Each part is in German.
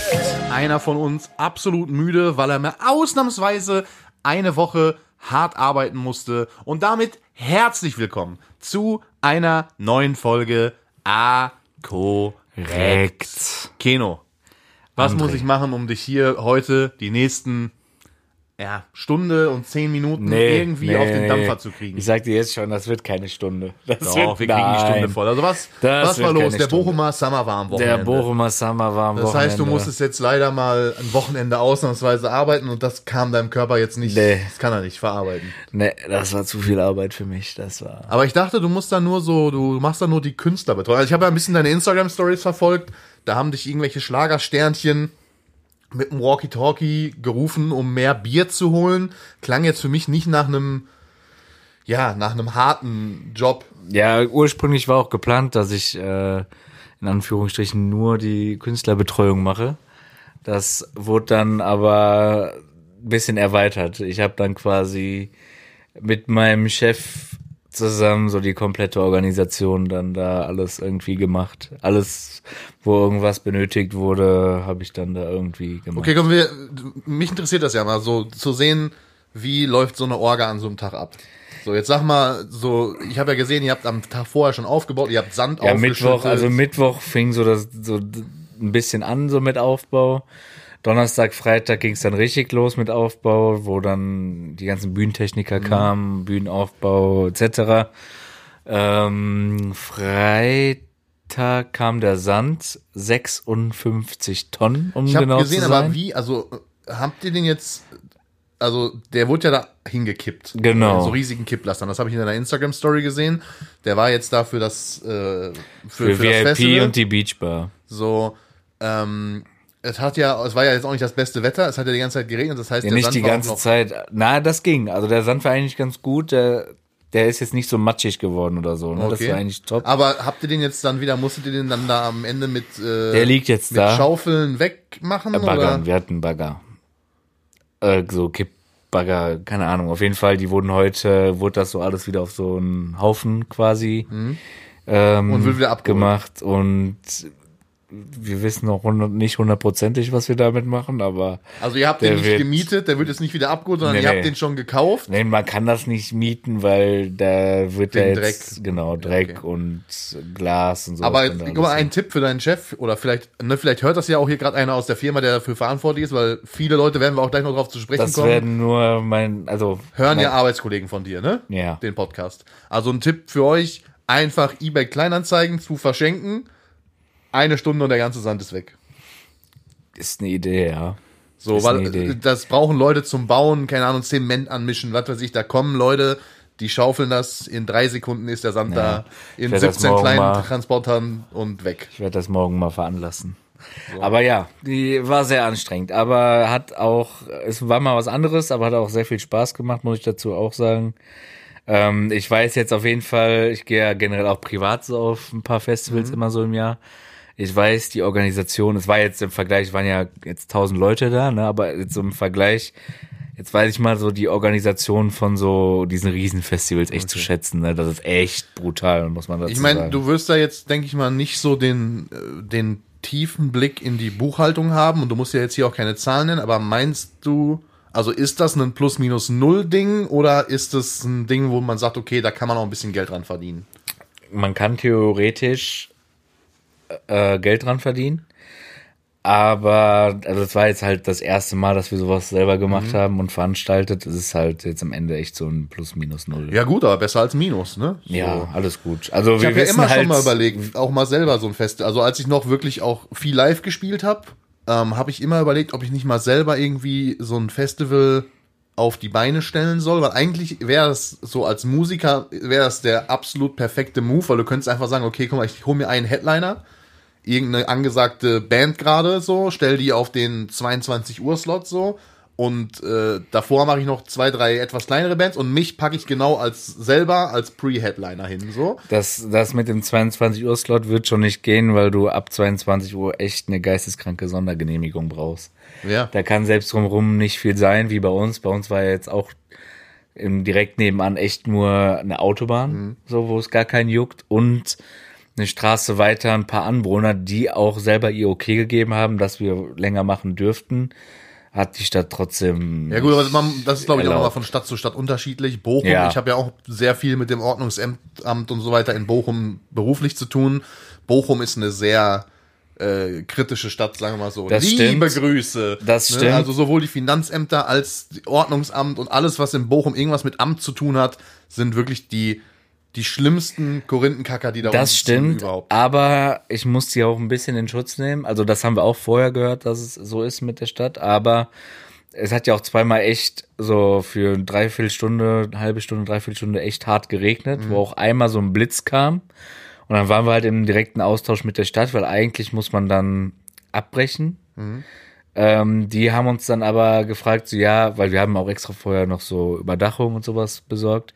korrekt. Einer von uns absolut müde, weil er mir ausnahmsweise eine Woche hart arbeiten musste. Und damit herzlich willkommen zu einer neuen Folge A korrekt. Keno, was André. muss ich machen, um dich hier heute die nächsten ja, Stunde und zehn Minuten irgendwie auf den Dampfer zu kriegen? Ich sag dir jetzt schon, das wird keine Stunde. Das Doch, wird, wir kriegen die Stunde nein. voll. Also was, Das was war los? Der. Bochumer Summer war am Wochenende. Der Bochumer Summer war am Das Wochenende. heißt, du musstest jetzt leider mal ein Wochenende ausnahmsweise arbeiten und das kam deinem Körper jetzt nicht, Nee. das kann er nicht verarbeiten. Nee, das war zu viel Arbeit für mich. Das war. Aber ich dachte, du musst da nur so, du machst da nur die Künstlerbetreuung. Also ich habe ja ein bisschen deine Instagram-Stories verfolgt, da haben dich irgendwelche Schlagersternchen mit dem Walkie-Talkie gerufen, um mehr Bier zu holen. Klang jetzt für mich nicht nach einem, ja, nach einem harten Job. Ja, ursprünglich war auch geplant, dass ich äh, in Anführungsstrichen nur die Künstlerbetreuung mache. Das wurde dann aber ein bisschen erweitert. Ich habe dann quasi mit meinem Chef zusammen so die komplette Organisation dann da alles irgendwie gemacht. Alles, wo irgendwas benötigt wurde, habe ich dann da irgendwie gemacht. Okay, kommen wir, mich interessiert das ja mal so zu sehen, wie läuft so eine Orga an so einem Tag ab. So, jetzt sag mal, so, ich habe ja gesehen, ihr habt am Tag vorher schon aufgebaut, ihr habt Sand Ja. Mittwoch, also Mittwoch fing so das so ein bisschen an, so mit Aufbau. Donnerstag, Freitag ging es dann richtig los mit Aufbau, wo dann die ganzen Bühnentechniker kamen, Bühnenaufbau etc. Ähm, Freitag kam der Sand, 56 Tonnen, um Ich habe genau gesehen, zu sein. aber wie, also habt ihr den jetzt, also der wurde ja da hingekippt. Genau. In so riesigen Kipplastern. Das habe ich in deiner Instagram-Story gesehen. Der war jetzt da für das, äh, für, für, für, das VIP Festival. und die Beachbar. so, ähm, es hat ja, es war ja jetzt auch nicht das beste Wetter, es hat ja die ganze Zeit geregnet, das heißt, Ja, der nicht Sand die war auch ganze Zeit. Na, das ging. Also der Sand war eigentlich ganz gut. Der, der ist jetzt nicht so matschig geworden oder so. Ne? Das Okay. war eigentlich top. Aber habt ihr den jetzt dann wieder, musstet ihr den dann da am Ende mit, äh, Der liegt jetzt mit da. Schaufeln wegmachen? Baggern, oder? wir hatten Bagger. Äh, so Kippbagger, keine Ahnung. Auf jeden Fall, die wurden heute, wurde das so alles wieder auf so einen Haufen quasi ähm, Mhm. Und wird wieder abgeholt. gemacht. Und wir wissen noch nicht hundertprozentig, was wir damit machen, aber Also ihr habt Der den nicht wird- gemietet, der wird jetzt nicht wieder abgeholt, sondern Nee, ihr habt nee. den schon gekauft. nein, man kann das nicht mieten, weil da wird Wegen jetzt, Dreck. genau, Dreck okay. und Glas und so. Aber guck mal, ein Tipp für deinen Chef, oder vielleicht, ne, vielleicht hört das ja auch hier gerade einer aus der Firma, der dafür verantwortlich ist, weil viele Leute werden wir auch gleich noch drauf zu sprechen das kommen. werden nur mein, also hören mein, ja Arbeitskollegen von dir, ne? Ja. Den Podcast. Also ein Tipp für euch, einfach eBay Kleinanzeigen zu verschenken. Eine Stunde und der ganze Sand ist weg. ist eine Idee, ja. So, Ist weil das brauchen Leute zum Bauen, keine Ahnung, Zement anmischen, was weiß ich, da kommen Leute, die schaufeln das, in drei Sekunden ist der Sand da, in Ich werd das 17 morgen kleinen mal- Transportern und weg. Ich werde das morgen mal veranlassen. Aber ja, die war sehr anstrengend, aber hat auch, es war mal was anderes, aber hat auch sehr viel Spaß gemacht, muss ich dazu auch sagen. Ähm, ich weiß jetzt auf jeden Fall, ich gehe ja generell auch privat so auf ein paar Festivals immer so im Jahr. Ich weiß, die Organisation, es war jetzt im Vergleich, es waren ja jetzt tausend Leute da, ne, aber jetzt so im Vergleich, jetzt weiß ich mal so die Organisation von so diesen Riesenfestivals echt zu schätzen, ne, das ist echt brutal, muss man dazu Ich meine, sagen. du wirst da jetzt, denke ich mal, nicht so den, äh, den tiefen Blick in die Buchhaltung haben und du musst ja jetzt hier auch keine Zahlen nennen, aber meinst du, also ist das ein Plus-Minus-Null-Ding oder ist das ein Ding, wo man sagt, okay, da kann man auch ein bisschen Geld dran verdienen? man kann theoretisch äh, Geld dran verdienen. Aber also es war jetzt halt das erste Mal, dass wir sowas selber gemacht Mhm. haben und veranstaltet. Es ist halt jetzt am Ende echt so ein Plus-Minus-Null. Ja gut, aber besser als Minus, ne? So. Ja, alles gut. Also Ich wir habe ja immer halt, schon mal überlegt, auch mal selber so ein Fest. Also als ich noch wirklich auch viel live gespielt habe, ähm, habe ich immer überlegt, ob ich nicht mal selber irgendwie so ein Festival auf die Beine stellen soll, weil eigentlich wäre es so als Musiker wäre das der absolut perfekte Move, weil du könntest einfach sagen, okay, guck mal, ich hole mir einen Headliner, irgendeine angesagte Band gerade so, stell die auf den 22 Uhr Slot so und äh, davor mache ich noch zwei, drei etwas kleinere Bands und mich packe ich genau als selber als Pre-Headliner hin so. das, das mit dem 22 Uhr Slot wird schon nicht gehen, weil du ab 22 Uhr echt eine geisteskranke Sondergenehmigung brauchst. Ja. Da kann selbst drumherum nicht viel sein, wie bei uns. Bei uns war ja jetzt auch im direkt nebenan echt nur eine Autobahn, so wo es gar keinen juckt. Und eine Straße weiter ein paar Anwohner, die auch selber ihr Okay gegeben haben, dass wir länger machen dürften, hat die Stadt trotzdem. Ja gut, aber man, das ist glaube ich auch nochmal von Stadt zu Stadt unterschiedlich. Bochum, Ja. ich habe ja auch sehr viel mit dem Ordnungsamt und so weiter in Bochum beruflich zu tun. Bochum ist eine sehr äh, kritische Stadt, sagen wir mal so. Das Liebe stimmt. Grüße. Das stimmt. Also sowohl die Finanzämter als die Ordnungsamt und alles, was in Bochum irgendwas mit Amt zu tun hat, sind wirklich die, die schlimmsten Korinthenkacker, die da Das stimmt, überhaupt. aber ich muss die auch ein bisschen in Schutz nehmen. Also das haben wir auch vorher gehört, dass es so ist mit der Stadt, aber es hat ja auch zweimal echt so für eine Dreiviertelstunde, eine halbe Stunde, Dreiviertelstunde echt hart geregnet, Mhm. wo auch einmal so ein Blitz kam. Und dann waren wir halt im direkten Austausch mit der Stadt, weil eigentlich muss man dann abbrechen. Mhm. Ähm, die haben uns dann aber gefragt, so ja, weil wir haben auch extra vorher noch so Überdachung und sowas besorgt.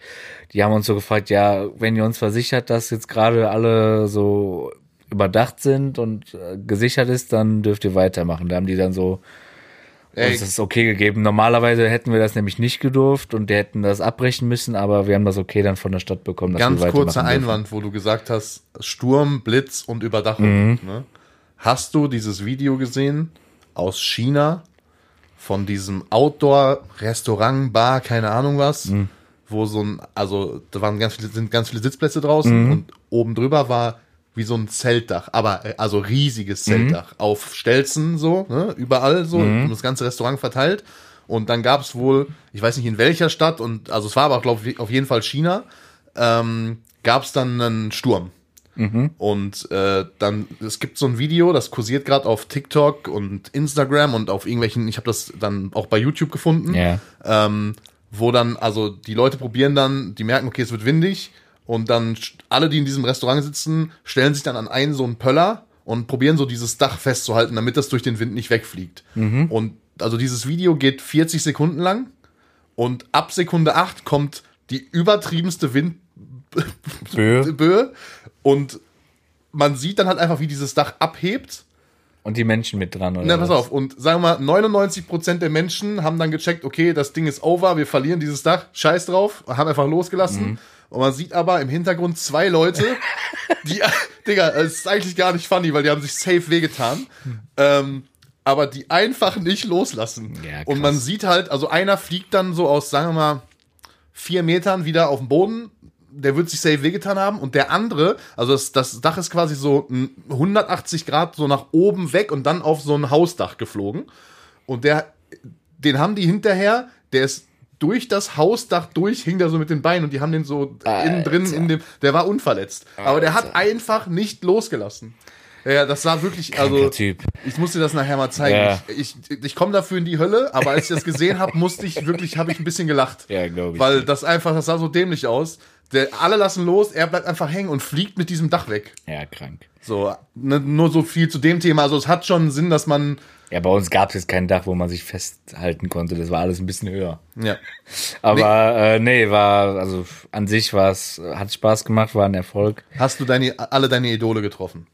Die haben uns so gefragt, ja, wenn ihr uns versichert, dass jetzt gerade alle so überdacht sind und äh, gesichert ist, dann dürft ihr weitermachen. Da haben die dann so uns das okay gegeben. Normalerweise hätten wir das nämlich nicht gedurft und die hätten das abbrechen müssen, aber wir haben das okay dann von der Stadt bekommen, dass ganz wir weitermachen kurzer dürfen. Einwand, wo du gesagt hast, Sturm, Blitz und Überdachung. Mhm. Ne? Hast du dieses Video gesehen aus China von diesem Outdoor-Restaurant, Bar, keine Ahnung was, Mhm. wo so ein, also da waren ganz viele, sind ganz viele Sitzplätze draußen Mhm. und oben drüber war wie so ein Zeltdach, aber äh, also riesiges Mhm. Zeltdach auf Stelzen so, ne? überall so, um das ganze Restaurant verteilt. Und dann gab es wohl, ich weiß nicht in welcher Stadt, und also es war aber, glaube ich, auf jeden Fall China, ähm, gab es dann einen Sturm. Und äh, dann, es gibt so ein Video, das kursiert gerade auf TikTok und Instagram und auf irgendwelchen, ich habe das dann auch bei YouTube gefunden, Ja. ähm, wo dann, also die Leute probieren dann, die merken, okay, es wird windig und dann alle, die in diesem Restaurant sitzen, stellen sich dann an einen so einen Pöller und probieren so dieses Dach festzuhalten, damit das durch den Wind nicht wegfliegt. Und also dieses Video geht 40 Sekunden lang und ab Sekunde 8 kommt die übertriebenste Wind Böe. Böe und man sieht dann halt einfach, wie dieses Dach abhebt. Und die Menschen mit dran, oder? Na, pass was? auf. Und sagen wir mal, 99% der Menschen haben dann gecheckt, okay, das Ding ist over, wir verlieren dieses Dach, scheiß drauf, haben einfach losgelassen. Und man sieht aber im Hintergrund zwei Leute, die, Digga, es ist eigentlich gar nicht funny, weil die haben sich safe wehgetan. Ähm, aber die einfach nicht loslassen. Ja, und man sieht halt, also einer fliegt dann so aus, sagen wir mal, vier Metern wieder auf den Boden. Der wird sich safe wehgetan haben. Und der andere, also das, das Dach ist quasi so ein 180 Grad so nach oben weg und dann auf so ein Hausdach geflogen. Und der, den haben die hinterher, der ist durch das Hausdach durch, hing da so mit den Beinen und die haben den so innen drin in dem, der war unverletzt. Aber der hat einfach nicht losgelassen. Ja, das war wirklich, also Typ. ich muss dir das nachher mal zeigen. Ja. Ich, ich, ich komme dafür in die Hölle, aber als ich das gesehen habe, musste ich wirklich, habe ich ein bisschen gelacht. Ja, glaub ich. Weil das einfach, das sah so dämlich aus. Der, alle lassen los, er bleibt einfach hängen und fliegt mit diesem Dach weg. Ja, krank. So, ne, nur so viel zu dem Thema. Also es hat schon Sinn, dass man, Ja, bei uns gab es jetzt kein Dach, wo man sich festhalten konnte. Das war alles ein bisschen höher. ja. Aber nee, äh, nee war, also an sich war es, hat Spaß gemacht, war ein Erfolg. Hast du deine, alle deine Idole getroffen?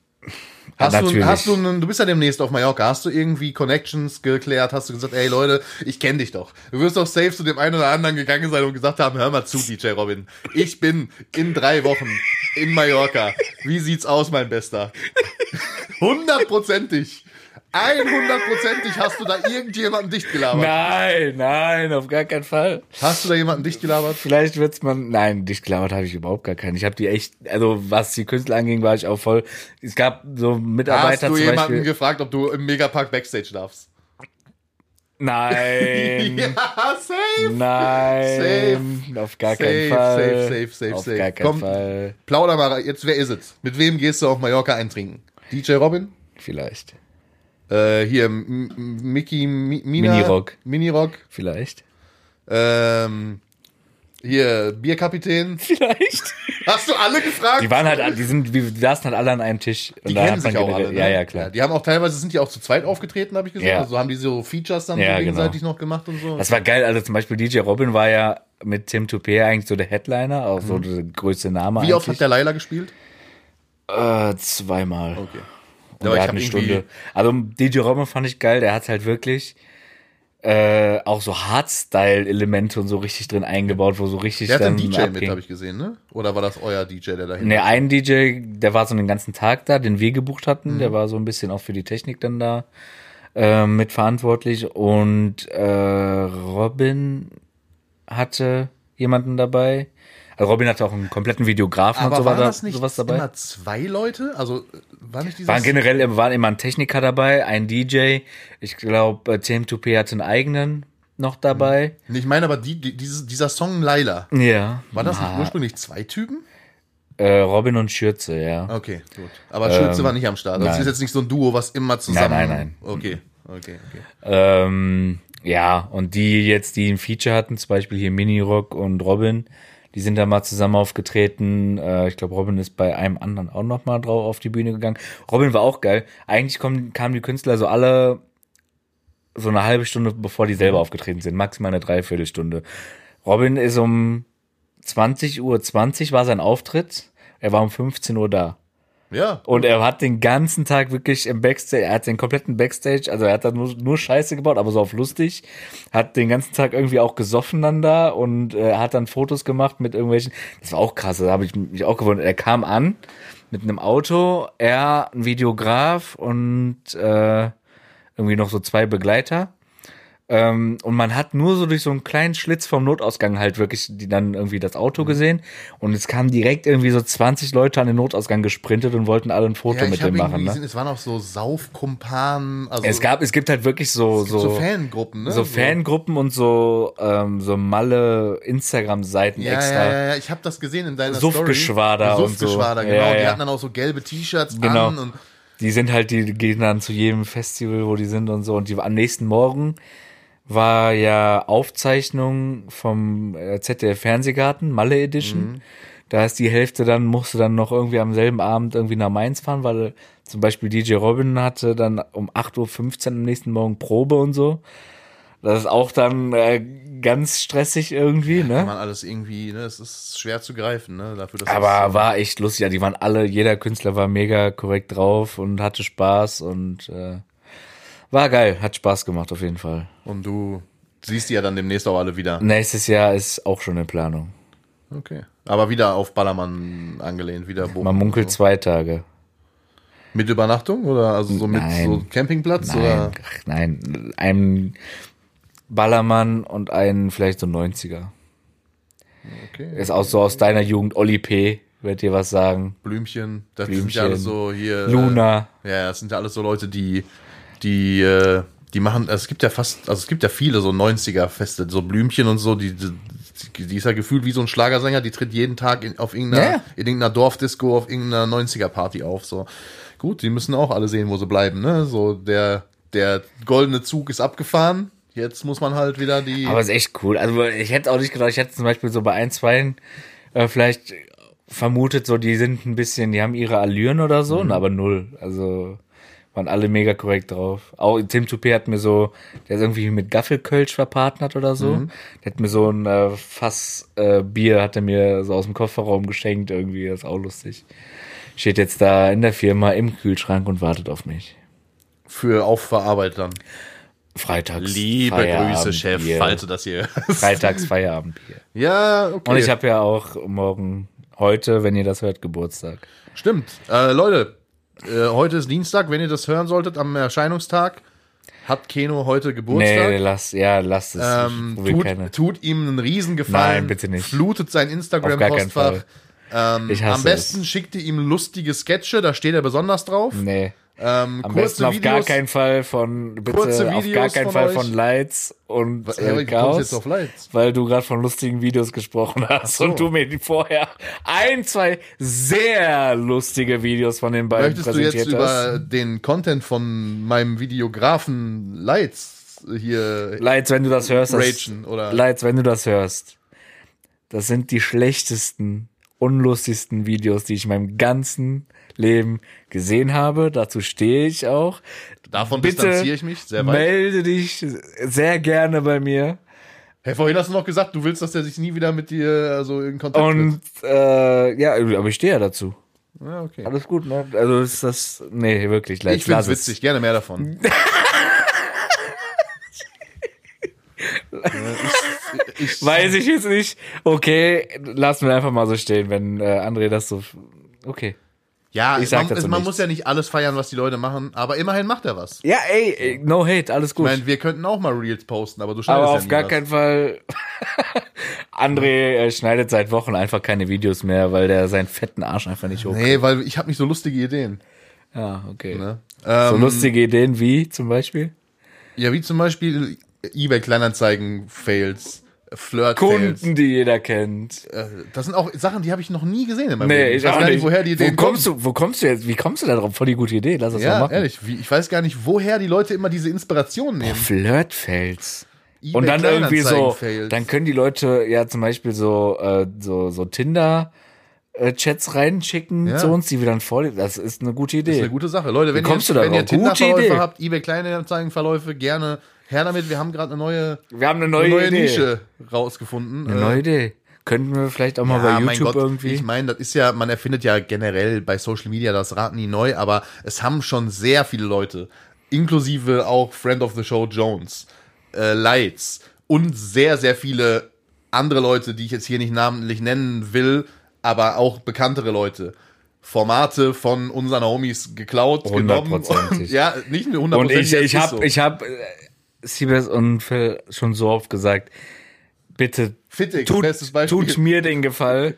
Hast du, natürlich. hast du, einen, du bist ja demnächst auf Mallorca, hast du irgendwie Connections geklärt, hast du gesagt, ey Leute, ich kenne dich doch. Du wirst doch safe zu dem einen oder anderen gegangen sein und gesagt haben, hör mal zu, DJ Robin, ich bin in drei Wochen in Mallorca. Wie sieht's aus, mein Bester? Hundertprozentig. 100%ig hast du da irgendjemanden dicht gelabert. Nein, nein, auf gar keinen Fall. Hast du da jemanden dicht gelabert? Vielleicht wird's man, nein, dich gelabert habe ich überhaupt gar keinen. Ich habe die echt, also was die Künstler anging, war ich auch voll. Es gab so Hast Mitarbeiter du zum jemanden Beispiel. gefragt, ob du im Megapark Backstage darfst? Nein, Ja, safe. nein, auf gar keinen Safe, Fall. safe, safe, safe, auf safe. gar keinen Komm. Fall. Plauder mal, jetzt wer ist es? Mit wem gehst du auf Mallorca eintrinken? DJ Robin? Vielleicht, Äh, hier, Mickey, Mi Mina? Minirock. Minirock. vielleicht, Ähm, hier, Bierkapitän. vielleicht. Hast du alle gefragt? Die waren halt, die sind, wir saßen halt alle an einem Tisch. Die kennen sich auch alle, ne? Ja, ja, klar. die haben auch teilweise, sind die auch zu zweit aufgetreten, habe ich gesehen. Ja. Also haben die so Features dann Ja, so genau. gegenseitig noch gemacht und so. Das war geil, also zum Beispiel DJ Robin war ja mit Tim Toupé eigentlich so der Headliner, auch so der größte Name Mhm. Wie oft hat eigentlich. der Laila gespielt? Äh, zweimal. Okay. Und Ja, ich hat eine Stunde. Also DJ Robin fand ich geil, der hat halt wirklich äh, auch so Hardstyle-Elemente und so richtig drin eingebaut, wo so richtig Der hat einen DJ mit, abging. habe ich gesehen, ne? Oder war das euer DJ, der dahin Ne, ein DJ, der war so den ganzen Tag da, den wir gebucht hatten, Mhm. der war so ein bisschen auch für die Technik dann da äh, mitverantwortlich und äh, Robin hatte jemanden dabei. Also Robin hatte auch einen kompletten Videografen Aber und so waren war da, das nicht sowas dabei. immer zwei Leute? Also äh, war nicht dieses... Waren generell waren immer ein Techniker dabei, ein DJ. Ich glaube, TM2P hatte einen eigenen noch dabei. Nee, ich meine aber die, die, dieses, dieser Song Laila. Ja. War das nicht ursprünglich zwei Typen? äh, Robin und Schürze, ja. Okay, gut. Aber Schürze war nicht am Start. Das Ähm, nein. ist jetzt nicht so ein Duo, was immer zusammen... nein, nein. Okay, okay, okay. Ähm, ja, und die jetzt, die ein Feature hatten, zum Beispiel hier Mini-Rock und Robin, die sind da mal zusammen aufgetreten. Äh, ich glaube, Robin ist bei einem anderen auch noch mal drauf auf die Bühne gegangen. Robin war auch geil. Eigentlich kommen, kamen die Künstler so alle so eine halbe Stunde, bevor die selber aufgetreten sind. Maximal eine Dreiviertelstunde. Robin ist um 20 Uhr 20 war sein Auftritt. Er war um 15 Uhr da. Ja, Und er hat den ganzen Tag wirklich im Backstage, er hat den kompletten Backstage, also er hat da nur, nur Scheiße gebaut, aber so auf lustig, hat den ganzen Tag irgendwie auch gesoffen dann da und äh, hat dann Fotos gemacht mit irgendwelchen, das war auch krass, da habe ich mich auch gewundert. Er kam an mit einem Auto, er, ein Videograf und äh, irgendwie noch so zwei Begleiter. Ähm, und man hat nur so durch so einen kleinen Schlitz vom Notausgang halt wirklich die dann irgendwie das Auto gesehen. Und es kamen direkt irgendwie so 20 Leute an den Notausgang gesprintet und wollten alle ein Foto ja mit dem machen. Ne? es waren auch so Saufkumpanen, also Es gab, es gibt halt wirklich so, so, so Fangruppen, ne? so Fangruppen und so, ähm, so Malle Instagram-Seiten Ja, extra. ja, ja, ja, ich habe das gesehen in deiner Suffgeschwader Story. und so. Genau. Ja, Die ja. hatten dann auch so gelbe T-Shirts Genau. an und Die sind halt, die gehen dann zu jedem Festival, wo die sind und so. Und die am nächsten Morgen war ja Aufzeichnung vom äh, ZDF Fernsehgarten, Malle Edition. Da ist die Hälfte dann, musste dann noch irgendwie am selben Abend irgendwie nach Mainz fahren, weil zum Beispiel DJ Robin hatte dann um 8.15 Uhr am nächsten Morgen Probe und so. Das ist auch dann äh, ganz stressig irgendwie, ne? kann man alles irgendwie, ne, es ist schwer zu greifen, ne, dafür, dass Aber war echt lustig. Ja, die waren alle, jeder Künstler war mega korrekt drauf und hatte Spaß und äh, war geil, hat Spaß gemacht auf jeden Fall. und du siehst die ja dann demnächst auch alle wieder. Nächstes Jahr ist auch schon in Planung. Okay. Aber wieder auf Ballermann angelehnt, wieder Bochum Man munkelt so. zwei Tage. Mit Übernachtung oder also so mit Nein. so Campingplatz Nein, oder ach, nein, ein Ballermann und ein vielleicht so 90er. okay. Ist auch so aus deiner Jugend, Oli P., wird dir was sagen. Blümchen, das sind Blümchen. ja alles so hier Luna. Äh, ja, das sind ja alles so Leute, die die äh, die machen, also es gibt ja fast, also es gibt ja viele so 90er Feste, so Blümchen und so, die, die, die ist ja gefühlt wie so ein Schlagersänger, die tritt jeden Tag in, auf irgendeiner, Ja, ja. in irgendeiner Dorfdisco, auf irgendeiner 90er Party auf, so. Gut, die müssen auch alle sehen, wo sie bleiben, ne? So, der, der goldene Zug ist abgefahren. Jetzt muss man halt wieder die. Aber ist echt cool. Also ich hätte auch nicht gedacht, ich hätte zum Beispiel so bei ein, zwei äh, vielleicht vermutet, so die sind ein bisschen, die haben ihre Allüren oder so, Mhm. aber null. Also waren alle mega korrekt drauf. Auch Tim Toupé hat mir so, der ist irgendwie mit Gaffelkölsch verpartnert oder so. Mhm. Der hat mir so ein äh, Fass äh, Bier, hat er mir so aus dem Kofferraum geschenkt irgendwie, das ist auch lustig. Steht jetzt da in der Firma im Kühlschrank und wartet auf mich. für Aufverarbeit dann. Freitags. Liebe Grüße, Chef, falls du das hier. Freitags Feierabendbier. ja, okay. Und ich habe ja auch morgen, heute, wenn ihr das hört, Geburtstag. Stimmt. Äh, Leute, äh, heute ist Dienstag, wenn ihr das hören solltet, am Erscheinungstag, hat Keno heute Nee, Geburtstag. lass, ja, lasst es. ähm, tut, keine. tut ihm einen Riesengefallen. Nein, bitte nicht. Flutet sein Instagram-Postfach. Ähm, am besten es. schickt ihr ihm lustige Sketche, da steht er besonders drauf. Nee. Ähm, Am besten auf gar Videos. keinen Fall von, bitte Kurze auf gar keinen von Fall euch. von Lights und Was, äh, Chaos, Lights? weil du gerade von lustigen Videos gesprochen hast so. und du mir die vorher ein, zwei sehr lustige Videos von den beiden Möchtest du jetzt präsentiert hast. über den Content von meinem Videografen Lights hier Lights, wenn du das hörst, das, ragen oder Lights, wenn du das hörst, das sind die schlechtesten, unlustigsten Videos, die ich in meinem ganzen Leben gesehen habe. Dazu stehe ich auch. davon Bitte distanziere ich mich sehr weit. melde dich sehr gerne bei mir. Hey, vorhin hast du noch gesagt, du willst, dass der sich nie wieder mit dir also in Kontakt Und äh, ja, aber ich stehe ja dazu. Ja, okay. Alles gut, ne? Also ist das. Nee, wirklich, Lights, Ich find's lass es. witzig, gerne mehr davon. Weiß ich jetzt nicht. Okay, lassen wir einfach mal so stehen, wenn äh, André das so. Okay. Ja, Ich sag man, dazu man nichts. muss ja nicht alles feiern, was die Leute machen, aber immerhin macht er was. Ja, ey, ey, no hate, alles Ich gut. meine, wir könnten auch mal Reels posten, aber du schneidest Aber ja auf nie gar was. keinen Fall. André äh, schneidet seit Wochen einfach keine Videos mehr, weil der seinen fetten Arsch einfach nicht hoch. Nee, weil ich habe nicht so lustige Ideen. Ja, okay. Ne? So Ähm, lustige Ideen wie zum Beispiel? Ja, wie zum Beispiel eBay Kleinanzeigen Fails, Flirt Fails. Kunden, die jeder kennt. Äh, Das sind auch Sachen, die habe ich noch nie gesehen in meinem Nee, Leben. ich weiß auch gar nicht. nicht, woher die wo Ideen kommst kommen. du, wo kommst du jetzt, wie kommst du da drauf? Voll die gute Idee, lass mal Ja, machen. ehrlich, wie, ich weiß gar nicht, woher die Leute immer diese Inspiration nehmen. Flirtfails. eBay Und dann irgendwie so, dann können die Leute ja zum Beispiel so, äh, so, so Tinder, Chats reinschicken Ja. zu uns, die wir dann vorlesen. Das ist eine gute Idee. Das ist eine gute Sache. Leute, wenn Wie kommst ihr, du wenn ihr Tinder-Verläufe Idee. habt, eBay Kleinanzeigen-Verläufe, gerne her damit. Wir haben gerade eine neue, wir haben eine eine neue, neue Idee. Nische rausgefunden. Eine Äh, neue Idee. Könnten wir vielleicht auch mal Ja, bei mein YouTube Gott, irgendwie. ich meine, das ist ja, man erfindet ja generell bei Social Media das Rad nie neu, aber es haben schon sehr viele Leute, inklusive auch Friend of the Show Jones, äh, Lights und sehr, sehr viele andere Leute, die ich jetzt hier nicht namentlich nennen will, aber auch bekanntere Leute. Formate von unseren Homies geklaut, genommen. Hundertprozentig. Ja, nicht nur Und 100%. ich, es ich ist habe so. ich hab, Siebes und Phil schon so oft gesagt, bitte Fittig, tut, tut mir den Gefallen,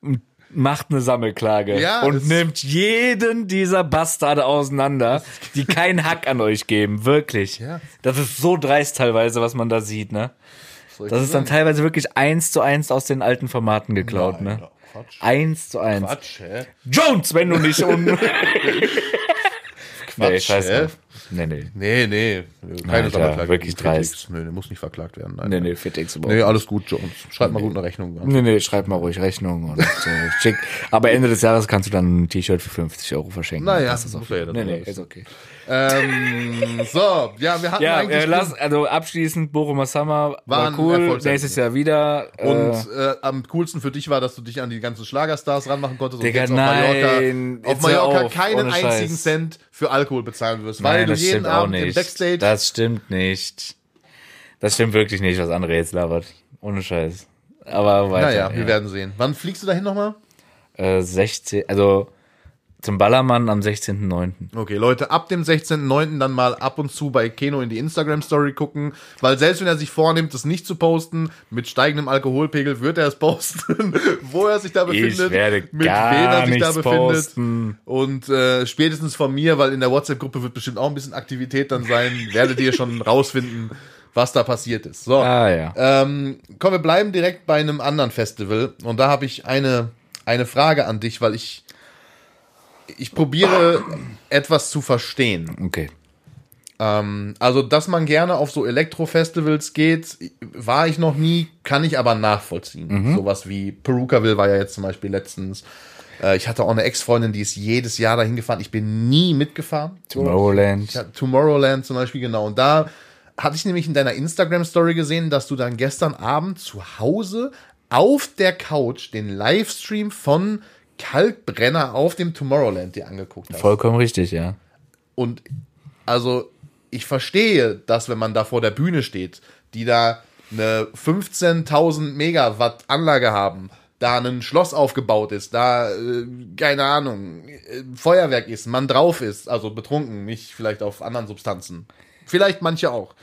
und macht eine Sammelklage Ja, und nimmt jeden dieser Bastarde auseinander, die keinen Hack an euch geben, wirklich. Ja. Das ist so dreist teilweise, was man da sieht, ne? Das dir ist dann teilweise wirklich eins zu eins aus den alten Formaten geklaut, Nein, ne? Quatsch. Eins zu eins. Quatsch, hä? Jones, wenn du nicht nee, ich weiß hä? nicht. Nee, nee. Nee, nee. Keine Sammelklage wirklich dreist. Nee, der muss nicht verklagt werden. Nein. Nee, nee, Fitix überhaupt Nee, alles gut, Jones. Schreib mal gut eine Rechnung. an. Nee, nee, schreib mal ruhig Rechnung und äh, schick. Aber Ende des Jahres kannst du dann ein T-Shirt für 50 Euro verschenken. Naja, das ist auch Nee, nee, ist okay. Ähm, so, ja, wir hatten Ja, eigentlich äh, lass, also abschließend, Bochumer Summer War cool. Nächstes Jahr wieder. und äh, äh, am coolsten für dich war, dass du dich an die ganzen Schlagerstars ranmachen konntest und Digga, jetzt auf nein, Mallorca, auf jetzt hör Mallorca auf, keinen einzigen Scheiß. Cent für Alkohol bezahlen wirst, weil nein, du das jeden Abend im. Backstage. Das stimmt nicht. Das stimmt wirklich nicht, was André jetzt labert. Ohne Scheiß. Aber weiter. naja, ja. wir werden sehen. Wann fliegst du dahin nochmal? Äh, 16, also zum Ballermann am 16.09. Okay, Leute, ab dem 16.09. dann mal ab und zu bei Keno in die Instagram-Story gucken, weil selbst wenn er sich vornimmt, das nicht zu posten, mit steigendem Alkoholpegel wird er es posten, wo er sich da befindet, werde mit gar wem er sich da befindet. posten. Und äh, spätestens von mir, weil in der WhatsApp-Gruppe wird bestimmt auch ein bisschen Aktivität dann sein, werdet ihr schon rausfinden, was da passiert ist. So, Ah ja. ähm, komm, wir bleiben direkt bei einem anderen Festival. Und da habe ich eine, eine Frage an dich, weil ich, ich probiere etwas zu verstehen. Okay. Ähm, also, dass man gerne auf so Elektro-Festivals geht, war ich noch nie, kann ich aber nachvollziehen. Mhm. Sowas wie Perukaville war ja jetzt zum Beispiel letztens. Äh, ich hatte auch eine Ex-Freundin, die ist jedes Jahr dahin gefahren. Ich bin nie mitgefahren. Tomorrowland. Ja, Tomorrowland zum Beispiel, genau. Und da hatte ich nämlich in deiner Instagram-Story gesehen, dass du dann gestern Abend zu Hause auf der Couch den Livestream von Kalkbrenner auf dem Tomorrowland dir angeguckt hast. Vollkommen richtig, ja. Und also ich verstehe, dass wenn man da vor der Bühne steht, die da eine 15.000 Megawatt Anlage haben, da ein Schloss aufgebaut ist, da, äh, keine Ahnung, äh, Feuerwerk ist, man drauf ist, also betrunken, nicht vielleicht auf anderen Substanzen. Vielleicht manche auch.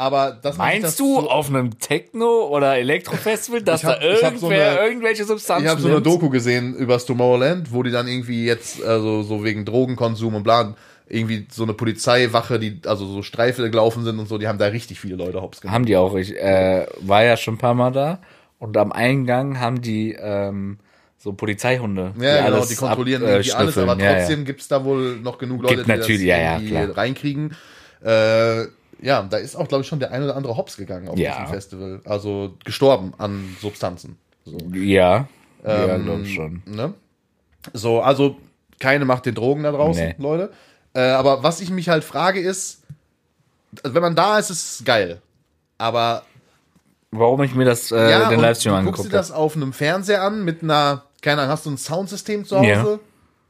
Aber das Meinst du auf einem Techno- oder Elektrofestival, dass hab- da hab so irgendwer eine- irgendwelche Substanzen Ich habe so eine? Doku gesehen übers Tomorrowland, wo die dann irgendwie jetzt, also so wegen Drogenkonsum und bla, irgendwie so eine Polizeiwache, die also so Streife gelaufen sind und so, die haben da richtig viele Leute hops genommen. Haben die auch. Ich äh, war ja schon ein paar Mal da und am Eingang haben die ähm, so Polizeihunde. Ja, genau, die kontrollieren ab, äh, irgendwie alles, aber schnüffeln. Ja, trotzdem gibt's da wohl noch genug Leute, Gibt die das ja, ja, klar. reinkriegen. Äh, ja, da ist auch, glaube ich, schon der ein oder andere Hops gegangen auf Ja. diesem Festival. Also gestorben an Substanzen. So, Ja, ja, ja Ähm, glaube schon. ne? so, also keine macht den Drogen da draußen, Nee. Leute. Äh, aber was ich mich halt frage ist, also wenn man da ist, ist es geil. Aber Warum ich mir das äh, ja, den Livestream du guckst dir angeguckt habe. das auf einem Fernseher an mit einer, keine Ahnung, hast du ein Soundsystem zu Hause? Ja.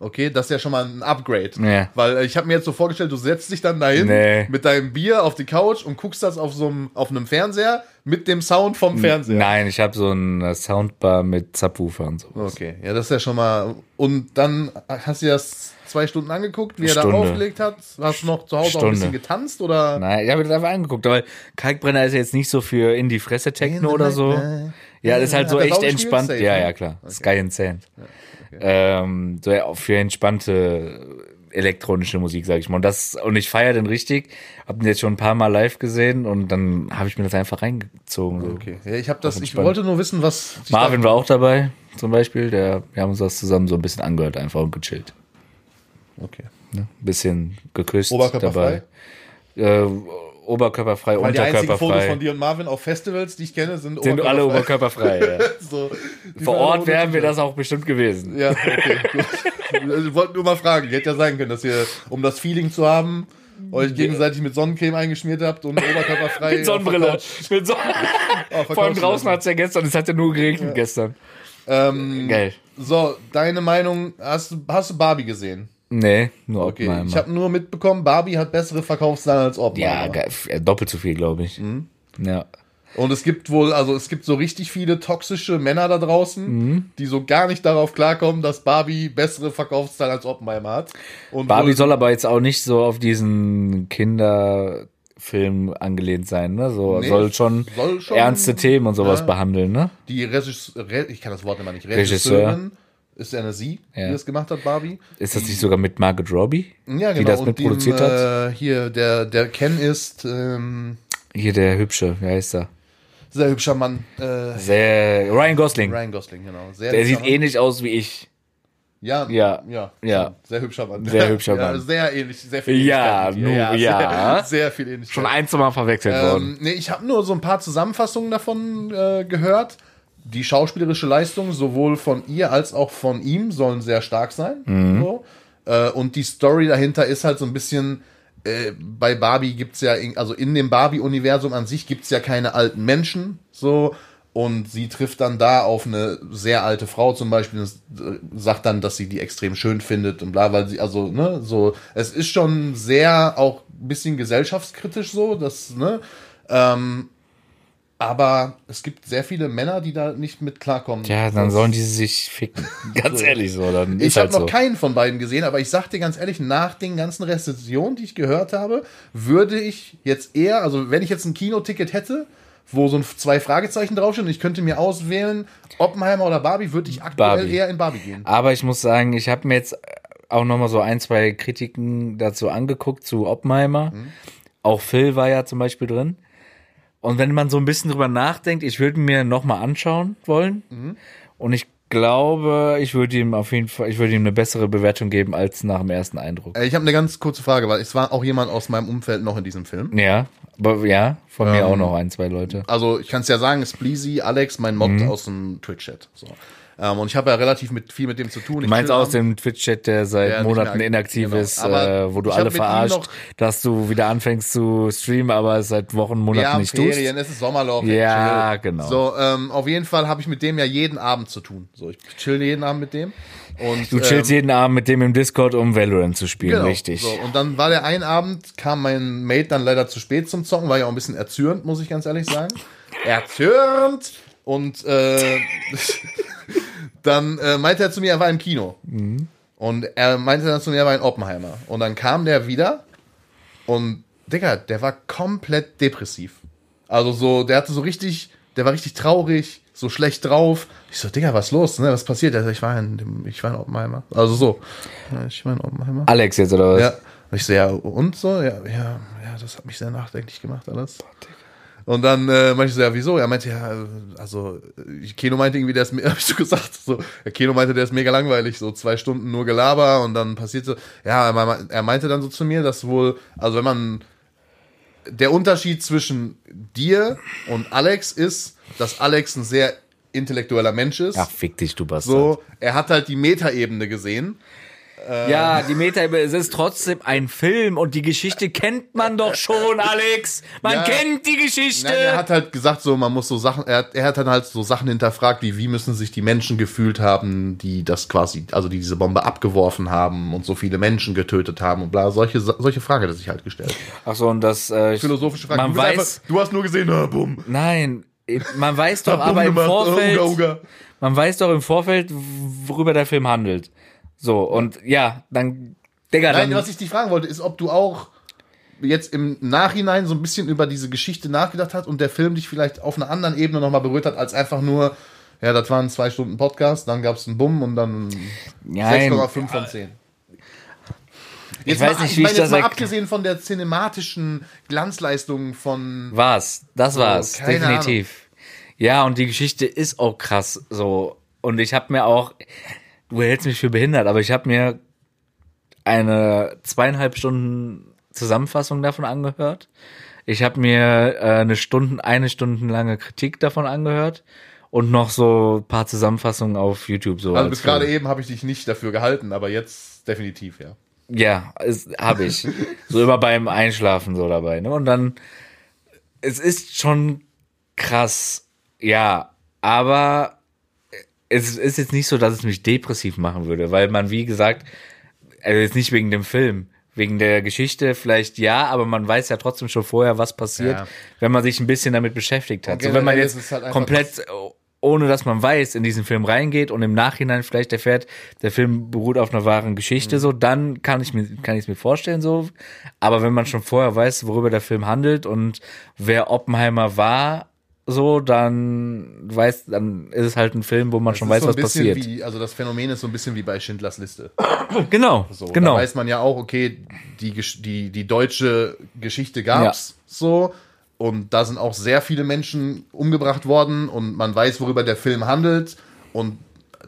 Okay, das ist ja schon mal ein Upgrade. Ja. Weil äh, ich habe mir jetzt so vorgestellt, du setzt dich dann dahin Nee. mit deinem Bier auf die Couch und guckst das auf so einem, auf einem Fernseher mit dem Sound vom Fernseher. Nein, ich habe so ein Soundbar mit Subwoofer und so. Okay, ja, das ist ja schon mal. Und dann hast du dir das zwei Stunden angeguckt, wie er da Stunde. aufgelegt hat. Hast du noch zu Hause auch ein bisschen Stunde. getanzt oder? Nein, ich habe mir das einfach angeguckt, weil Kalkbrenner ist jetzt nicht so für in die Fresse Techno oder so. Ja, das ist halt so echt entspannt. Ja, ne? ja, klar. Sky and Sand. Ähm, so für entspannte elektronische Musik, sag ich mal. Und das, und ich feiere den richtig. Hab den jetzt schon ein paar Mal live gesehen und dann habe ich mir das einfach reingezogen. So. Okay, ja, ich habe das. Ich wollte nur wissen, was. Marvin war auch dabei, zum Beispiel. Der, wir haben uns das zusammen so ein bisschen angehört, einfach und gechillt. Okay. Ne? Ein bisschen geküsst Oberkörperfrei? dabei. Äh, oberkörperfrei, Weil die einzigen Fotos unterkörperfrei. von dir und Marvin auf Festivals, die ich kenne, sind, sind alle oberkörperfrei. Ja. so, Vor Ort wären wir das auch bestimmt gewesen. Ja, okay, gut. Ich wollte nur mal fragen. Hätte ja sein können, dass ihr, um das Feeling zu haben, euch gegenseitig mit Sonnencreme eingeschmiert habt und oberkörperfrei. Mit Sonnenbrille. Mit Son auf der Vor allem draußen hat es ja gestern, es hat ja nur geregnet gestern. Ähm, Geil. so, deine Meinung, hast, hast du Barbie gesehen? Nee, nur Okay, Oppenheimer. ich habe nur mitbekommen, Barbie hat bessere Verkaufszahlen als Oppenheimer. ja, äh, doppelt so viel, glaube ich. Mhm. Ja. Und es gibt wohl, also es gibt so richtig viele toxische Männer da draußen, Mhm. die so gar nicht darauf klarkommen, dass Barbie bessere Verkaufszahlen als Oppenheimer hat. Und Barbie soll aber jetzt auch nicht so auf diesen Kinderfilm angelehnt sein, ne? So Nee, soll schon soll schon- ernste Themen und sowas Ja. behandeln, ne? die Regisseur, ich kann das Wort immer nicht, Regisseur. Ist ja eine sie, Ja. die das gemacht hat, Barbie. Ist das nicht sogar mit Margaret Robbie? Ja, genau. Die das dem, hat? Äh, hier, der, der Ken ist ähm, Hier der Hübsche, wie heißt er? sehr hübscher Mann. Äh, Sehr, Ryan Gosling. Ryan Gosling, genau. Sehr der sieht Mann. ähnlich aus wie ich. Ja, Ja. ja, Ja. Sehr hübscher Mann. Sehr hübscher ja, Mann. Sehr ähnlich, sehr viel Ja, Ähnlichkeit mit dir. nu, ja. Sehr, sehr viel Ähnlichkeit. Schon ein, zwei Mal verwechselt worden. Ähm, nee, ich habe nur so ein paar Zusammenfassungen davon äh, gehört. Die schauspielerische Leistung sowohl von ihr als auch von ihm sollen sehr stark sein. Mhm. So. Äh, und die Story dahinter ist halt so ein bisschen. Äh, bei Barbie gibt's ja, in, also in dem Barbie-Universum an sich gibt's ja keine alten Menschen. So. Und sie trifft dann da auf eine sehr alte Frau zum Beispiel und sagt dann, dass sie die extrem schön findet und bla, weil sie, also, ne, so, es ist schon sehr auch ein bisschen gesellschaftskritisch so, das, ne, ähm, aber es gibt sehr viele Männer, die da nicht mit klarkommen. Ja, dann sollen die sich ficken. Ganz ehrlich so, dann ich habe halt noch so. keinen von beiden gesehen, aber ich sag dir ganz ehrlich, nach den ganzen Rezensionen, die ich gehört habe, würde ich jetzt eher, also wenn ich jetzt ein Kinoticket hätte, wo so ein zwei Fragezeichen draufstehen und ich könnte mir auswählen, Oppenheimer oder Barbie, würde ich aktuell Barbie. eher in Barbie gehen. Aber ich muss sagen, ich habe mir jetzt auch noch mal so ein, zwei Kritiken dazu angeguckt, zu Oppenheimer. Mhm. Auch Phil war ja zum Beispiel drin. Und wenn man so ein bisschen drüber nachdenkt, ich würde mir noch mal anschauen wollen. Mhm. Und ich glaube, ich würde ihm auf jeden Fall, ich würde ihm eine bessere Bewertung geben als nach dem ersten Eindruck. Äh, Ich habe eine ganz kurze Frage, weil es war auch jemand aus meinem Umfeld noch in diesem Film. Ja, aber ja, von mir Ähm, auch noch ein, zwei Leute. Also ich kann es ja sagen, Spleasy, Alex, mein Mod Mhm. aus dem Twitch-Chat. So. Ähm, und ich habe ja relativ mit, viel mit dem zu tun. Du meinst aus dem Twitch-Chat, der seit nicht Monaten inaktiv genau. ist, äh, wo du alle verarscht, dass du wieder anfängst zu streamen, aber es seit Wochen, Monaten ja, nicht tust. Ferien, es ist Sommerloch. Ja, genau. So, ähm, auf jeden Fall habe ich mit dem ja jeden Abend zu tun. So, ich chill jeden Abend mit dem. Und, Du chillst ähm, jeden Abend mit dem im Discord, um Valorant zu spielen, genau, richtig. So, und dann war der ein Abend, kam mein Mate dann leider zu spät zum Zocken, war ja auch ein bisschen erzürnt, muss ich ganz ehrlich sagen. erzürnt! Und äh, dann äh, meinte er zu mir, er war im Kino. Und er meinte dann zu mir, er war in Oppenheimer. Und dann kam der wieder und, Digga, der war komplett depressiv. Also so, der hatte so richtig, der war richtig traurig, so schlecht drauf. Ich so, Digga, was los, ne? Was passiert? Er so, ich war in dem, ich war in Oppenheimer. Also so. Ich war in Oppenheimer. Alex jetzt, oder was? Ja. Und ich so, ja, und so? Ja, ja, ja, das hat mich sehr nachdenklich gemacht, alles. Und dann äh, meinte ich so, ja, wieso? Er meinte, ja, also, äh, Keno meinte irgendwie, der ist, hab ich so gesagt, so, Keno meinte, der ist mega langweilig, so zwei Stunden nur Gelaber und dann passiert so, ja, er er meinte dann so zu mir, dass wohl, also wenn man, der Unterschied zwischen dir und Alex ist, dass Alex ein sehr intellektueller Mensch ist. Ach, fick dich, du Bastard. So, er hat halt die Metaebene gesehen. Ja, die Meta-Ebene, es ist trotzdem ein Film und die Geschichte kennt man doch schon, Alex. Man Ja. kennt die Geschichte. Nein, er hat halt gesagt, so man muss so Sachen, er hat, er hat dann halt so Sachen hinterfragt, wie wie müssen sich die Menschen gefühlt haben, die das quasi, also die diese Bombe abgeworfen haben und so viele Menschen getötet haben und bla, solche solche Frage hat er sich halt gestellt. Ach so, und das äh, Philosophische Frage. Man du, weiß, einfach, du hast nur gesehen, ah, bumm. nein, man weiß doch aber im gemacht, Vorfeld, man weiß doch im Vorfeld, worüber der Film handelt. So, und ja, dann, Digga, Nein, dann, was ich dich fragen wollte, ist, ob du auch jetzt im Nachhinein so ein bisschen über diese Geschichte nachgedacht hast und der Film dich vielleicht auf einer anderen Ebene nochmal berührt hat, als einfach nur, ja, das waren zwei Stunden Podcast, dann gab es einen Bumm und dann Nein. 6,5 von 10. Jetzt weiß mal, nicht, wie meine ich jetzt das mal abgesehen von der cinematischen Glanzleistung von war's, das war's, keine definitiv. Ja, und die Geschichte ist auch krass, so. Und ich habe mir auch, du hältst mich für behindert, aber ich habe mir eine zweieinhalb Stunden Zusammenfassung davon angehört. Ich habe mir äh, eine Stunde, eine stundenlange Kritik davon angehört und noch so ein paar Zusammenfassungen auf YouTube so. Also als bis gerade eben habe ich dich nicht dafür gehalten, aber jetzt definitiv, ja. Ja, habe ich. so immer beim Einschlafen so dabei. Ne? Und dann, es ist schon krass, ja, aber es ist jetzt nicht so, dass es mich depressiv machen würde, weil man, wie gesagt, also jetzt nicht wegen dem Film, wegen der Geschichte vielleicht ja, aber man weiß ja trotzdem schon vorher, was passiert, Ja. wenn man sich ein bisschen damit beschäftigt hat. So, wenn man generell jetzt halt komplett ohne dass man weiß, in diesen Film reingeht und im Nachhinein vielleicht erfährt, der Film beruht auf einer wahren Geschichte, Mhm. so, dann kann ich mir, kann ich es mir vorstellen, so. Aber wenn man schon vorher weiß, worüber der Film handelt und wer Oppenheimer war, so, dann weiß, dann ist es halt ein Film, wo man schon Das weiß, ist so was passiert. Wie, also das Phänomen ist so ein bisschen wie bei Schindlers Liste. genau, So, genau. Da weiß man ja auch, okay, die, die, die deutsche Geschichte gab's so. Und da sind auch sehr viele Menschen umgebracht worden und man weiß, worüber der Film handelt. Und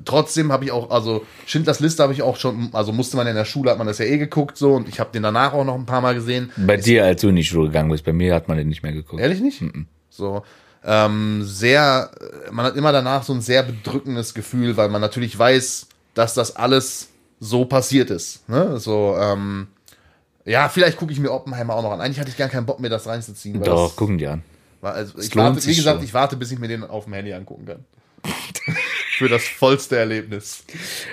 trotzdem habe ich auch, also Schindlers Liste habe ich auch schon, also musste man in der Schule, hat man das ja eh geguckt so und ich habe den danach auch noch ein paar Mal gesehen. Bei dir, als du in die Schule gegangen bist, bei mir hat man den nicht mehr geguckt. Ehrlich nicht? So. Ähm, sehr, man hat immer danach so ein sehr bedrückendes Gefühl, weil man natürlich weiß, dass das alles so passiert ist. Ne? So, ähm, ja, vielleicht gucke ich mir Oppenheimer auch noch an. Eigentlich hatte ich gar keinen Bock, mir das reinzuziehen. Weil Doch, gucken die an. war, also ich warte, wie gesagt, schon. ich warte, bis ich mir den auf dem Handy angucken kann. Für das vollste Erlebnis.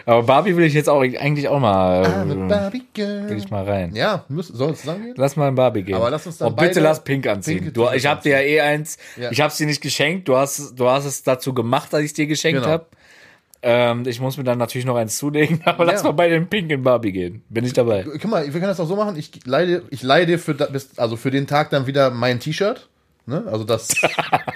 Aber Barbie will ich jetzt auch eigentlich auch mal, I'm a äh, Barbie girl. will ich mal rein. Ja, muss, soll es zusammengehen? Lass mal in Barbie gehen. Aber lass uns dann Und bitte lass Pink anziehen. Du, ich habe dir ja eh eins. Ja. Ich habe es dir nicht geschenkt. Du hast, du hast es dazu gemacht, dass ich es dir geschenkt Genau. habe. Ähm, ich muss mir dann natürlich noch eins zulegen, aber lass Ja. mal bei den Pink in Barbie gehen. Bin ich dabei. Guck mal, wir können das auch so machen. Ich leide, ich leih dir für, da- bis- also für den Tag dann wieder mein T-Shirt. Ne? Also das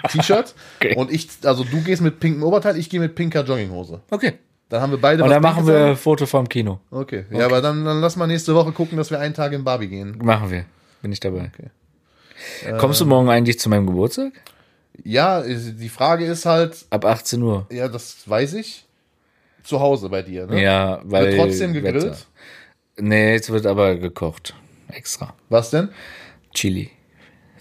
T-Shirt. Okay. Und ich, also du gehst mit pinkem Oberteil, ich gehe mit pinker Jogginghose. Okay. Dann haben wir beide Und dann machen wir ein Foto vom Kino. Okay. Ja, aber dann, dann lass mal nächste Woche gucken, dass wir einen Tag in Barbie gehen. Machen wir. Bin ich dabei. Äh. Kommst du morgen eigentlich zu meinem Geburtstag? Ja, die Frage ist halt, Ab 18 Uhr. ja, das weiß ich, zu Hause bei dir. Ne? Ja, weil. Wird trotzdem gegrillt? Wetter. Nee, es wird aber gekocht. Extra. Was denn? Chili.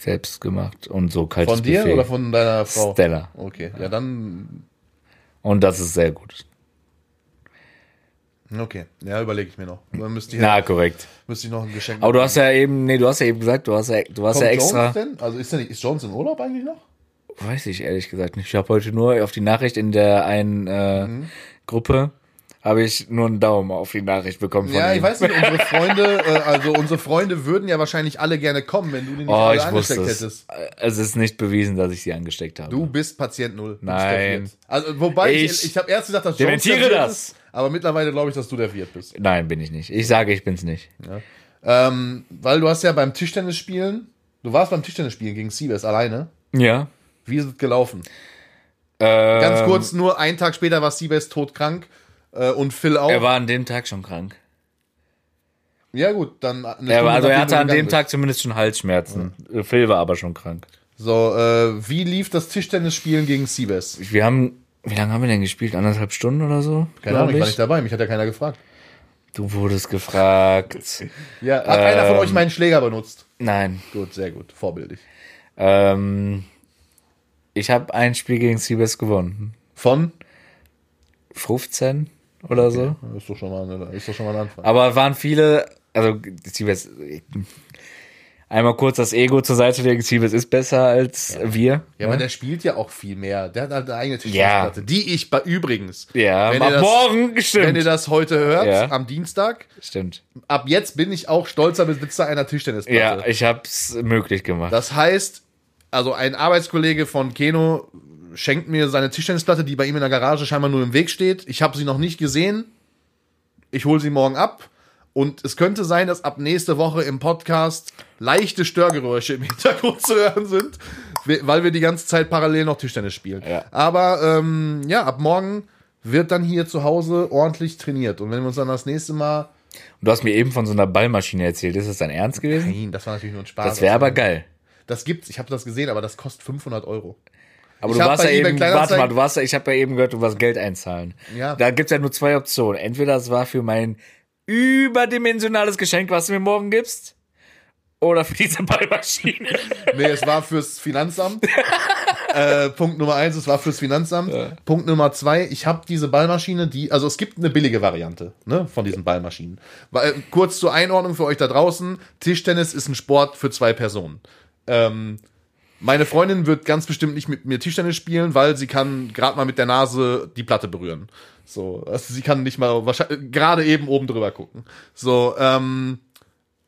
Selbst gemacht. Und so kaltes Von dir Buffet. oder von deiner Frau? Stella. Okay, ja dann, Und das ist sehr gut. okay. Ja, überlege ich mir noch. Dann müsste ich, Na, korrekt. müsste ich noch ein Geschenk Aber du hast ja eben, nee, du hast ja eben gesagt, du hast ja, du hast Kommt ja extra. Jones denn? Also ist, der nicht, ist Jones im Urlaub eigentlich noch? Weiß ich ehrlich gesagt nicht. Ich habe heute nur auf die Nachricht in der einen äh, Mhm. Gruppe habe ich nur einen Daumen auf die Nachricht bekommen von Ja, ihm. ich weiß nicht, unsere Freunde, äh, also unsere Freunde würden ja wahrscheinlich alle gerne kommen, wenn du die nicht Oh, alle angesteckt es. hättest. Es ist nicht bewiesen, dass ich sie angesteckt habe. Du bist Patient Null. Nein. Also, wobei, ich, Ich ich, habe erst gesagt, dass Jones dementiere das. Ist, aber mittlerweile glaube ich, dass du der Wirt bist. Nein, bin ich nicht. Ich sage, ich bin's nicht. Ähm, weil du hast ja beim Tischtennis spielen, du warst beim Tischtennis spielen gegen Siebes alleine. Ja. Wie ist es gelaufen? Äh, Ganz kurz, nur einen Tag später war Siebes todkrank und Phil auch. Er war an dem Tag schon krank. ja gut, dann eine Er war, also er hatte an dem Tag zumindest schon Halsschmerzen. Phil war aber schon krank. So, äh, wie lief das Tischtennisspielen gegen Siebes? Wir haben, wie lange haben wir denn gespielt? Anderthalb Stunden oder so? Keine Ahnung, ich war ich. nicht dabei, mich hat ja keiner gefragt. Du wurdest gefragt. Ja, hat einer Ähm. von euch meinen Schläger benutzt? Nein. Gut, sehr gut, vorbildlich. Ähm, ich habe ein Spiel gegen Siebes gewonnen. Von? 15 oder so. Ist doch schon mal, ist doch schon mal ein Anfang. Aber waren viele, also Siebes, einmal kurz das Ego zur Seite legen, Siebes ist besser als wir. Ja, aber der spielt ja auch viel mehr. Der hat halt eine eigene Ja. Tischtennisplatte, die ich bei übrigens, Ja, wenn ab ihr, das, morgen, wenn stimmt. ihr das heute hört, Ja. am Dienstag, Stimmt. ab jetzt bin ich auch stolzer Besitzer einer Tischtennisplatte. Ja, ich hab's möglich gemacht. Das heißt, also ein Arbeitskollege von Keno schenkt mir seine Tischtennisplatte, die bei ihm in der Garage scheinbar nur im Weg steht. Ich habe sie noch nicht gesehen. Ich hole sie morgen ab. Und es könnte sein, dass ab nächste Woche im Podcast leichte Störgeräusche im Hintergrund zu hören sind, weil wir die ganze Zeit parallel noch Tischtennis spielen. Ja. Aber ähm, ja, ab morgen wird dann hier zu Hause ordentlich trainiert. Und wenn wir uns dann das nächste Mal. Und du hast mir eben von so einer Ballmaschine erzählt. Ist das dein Ernst gewesen? Nein, das war natürlich nur ein Spaß. Das wäre aber geil. Das gibt's, ich habe das gesehen, aber das kostet 500 Euro. Aber Ich du warst ja eben, warte mal, du warst ja, ich habe ja eben gehört, du warst Geld einzahlen. Ja. Da gibt's ja nur zwei Optionen. Entweder es war für mein überdimensionales Geschenk, was du mir morgen gibst, oder für diese Ballmaschine. Nee, es war fürs Finanzamt. äh, Punkt Nummer eins, es war fürs Finanzamt. Punkt Nummer zwei, ich habe diese Ballmaschine, die, also es gibt eine billige Variante ne, von diesen Ballmaschinen. Weil, kurz zur Einordnung für euch da draußen, Tischtennis ist ein Sport für zwei Personen. Ähm, meine Freundin wird ganz bestimmt nicht mit mir Tischtennis spielen, weil sie kann gerade mal mit der Nase die Platte berühren. So, also sie kann nicht mal wahrscheinlich gerade eben oben drüber gucken. So, ähm,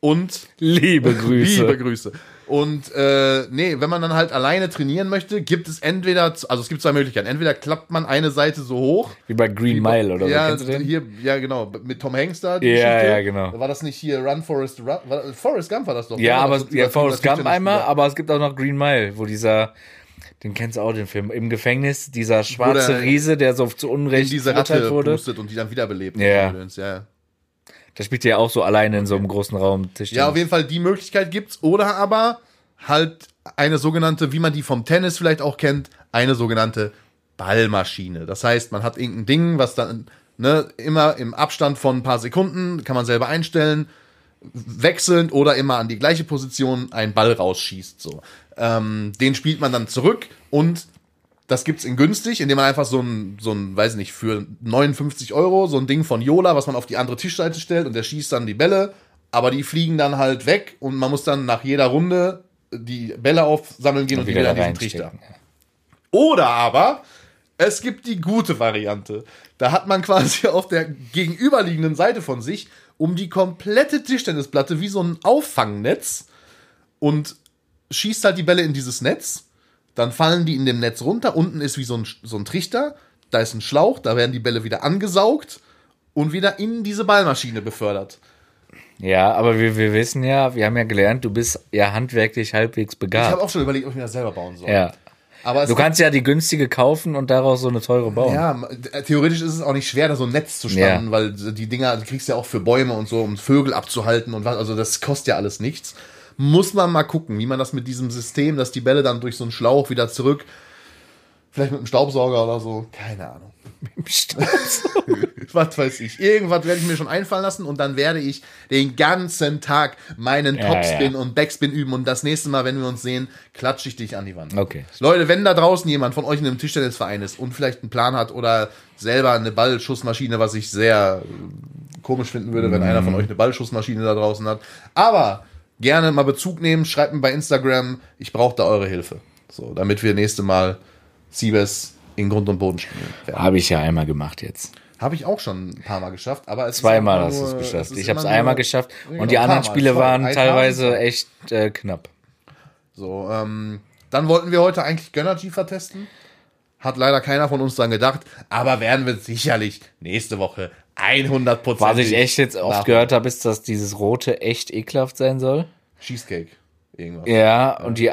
und Liebe Grüße. Liebe Grüße. Und äh, nee, wenn man dann halt alleine trainieren möchte, gibt es entweder, also es gibt zwei Möglichkeiten. Entweder klappt man eine Seite so hoch. Wie bei Green Mile oder so. ja, den? hier, ja, genau, mit Tom Hanks da. die Ja, Geschichte. ja, genau. War das nicht hier Run Forest Run? War, Forrest Gump war das doch. Ja, War aber das so ja, Forrest Gump einmal, aber es gibt auch noch Green Mile, wo dieser, den kennst du auch, den Film, im Gefängnis, dieser schwarze der Riese, der so zu in Unrecht diese verurteilt Ratte wurde. und die dann wiederbelebt. Ja. ja. Der spielt ja auch so alleine in so einem großen Raum Tischtennis. Ja, auf jeden Fall die Möglichkeit gibt's. Oder aber halt eine sogenannte, wie man die vom Tennis vielleicht auch kennt, eine sogenannte Ballmaschine. Das heißt, man hat irgendein Ding, was dann ne, immer im Abstand von ein paar Sekunden, kann man selber einstellen, wechselnd oder immer an die gleiche Position einen Ball rausschießt. So. Ähm, den spielt man dann zurück und das gibt's in günstig, indem man einfach so ein, so ein, weiß nicht, für 59 Euro so ein Ding von Yola, was man auf die andere Tischseite stellt und der schießt dann die Bälle, aber die fliegen dann halt weg und man muss dann nach jeder Runde die Bälle aufsammeln gehen und, die wieder in diesen Trichter. Oder aber es gibt die gute Variante. Da hat man quasi auf der gegenüberliegenden Seite von sich um die komplette Tischtennisplatte wie so ein Auffangnetz und schießt halt die Bälle in dieses Netz. Dann fallen die in dem Netz runter. Unten ist wie so ein, so ein Trichter. Da ist ein Schlauch. Da werden die Bälle wieder angesaugt und wieder in diese Ballmaschine befördert. Ja, aber wir, wir wissen ja, wir haben ja gelernt, du bist ja handwerklich halbwegs Ich habe begabt. auch schon überlegt, ob ich mir das selber bauen soll. Ja. Aber Du kannst ja die günstige kaufen und daraus so eine teure bauen. Ja, äh, theoretisch ist es auch nicht schwer, da so ein Netz zu spannen, Ja. weil die Dinger, die kriegst du ja auch für Bäume und so, um Vögel abzuhalten und was, also das kostet ja alles nichts. Muss man mal gucken, wie man das mit diesem System, dass die Bälle dann durch so einen Schlauch wieder zurück, vielleicht mit einem Staubsauger oder so, keine Ahnung. was weiß ich. Irgendwas werde ich mir schon einfallen lassen und dann werde ich den ganzen Tag meinen Ja, Topspin ja. und Backspin üben und das nächste Mal, wenn wir uns sehen, klatsche ich dich an die Wand. Okay. Leute, wenn da draußen jemand von euch in einem Tischtennisverein ist und vielleicht einen Plan hat oder selber eine Ballschussmaschine, was ich sehr äh, komisch finden würde, wenn einer von euch eine Ballschussmaschine da draußen hat. Aber gerne mal Bezug nehmen, schreibt mir bei Instagram, ich brauche da eure Hilfe. So, damit wir nächste Mal Siebes in Grund und Boden spielen. werden. Habe ich ja einmal gemacht jetzt. Habe ich auch schon ein paar Mal geschafft, aber es Zweimal hast du es geschafft. Ich habe es einmal geschafft und die anderen Mal. Spiele Voll. waren teilweise Mal. echt äh, knapp. So, ähm, dann wollten wir heute eigentlich Gönnergy vertesten. Hat leider keiner von uns dran gedacht, aber werden wir sicherlich nächste Woche 100% Was ich echt jetzt oft gehört habe, ist, dass dieses Rote echt ekelhaft sein soll. Cheesecake. Irgendwas. Ja, und die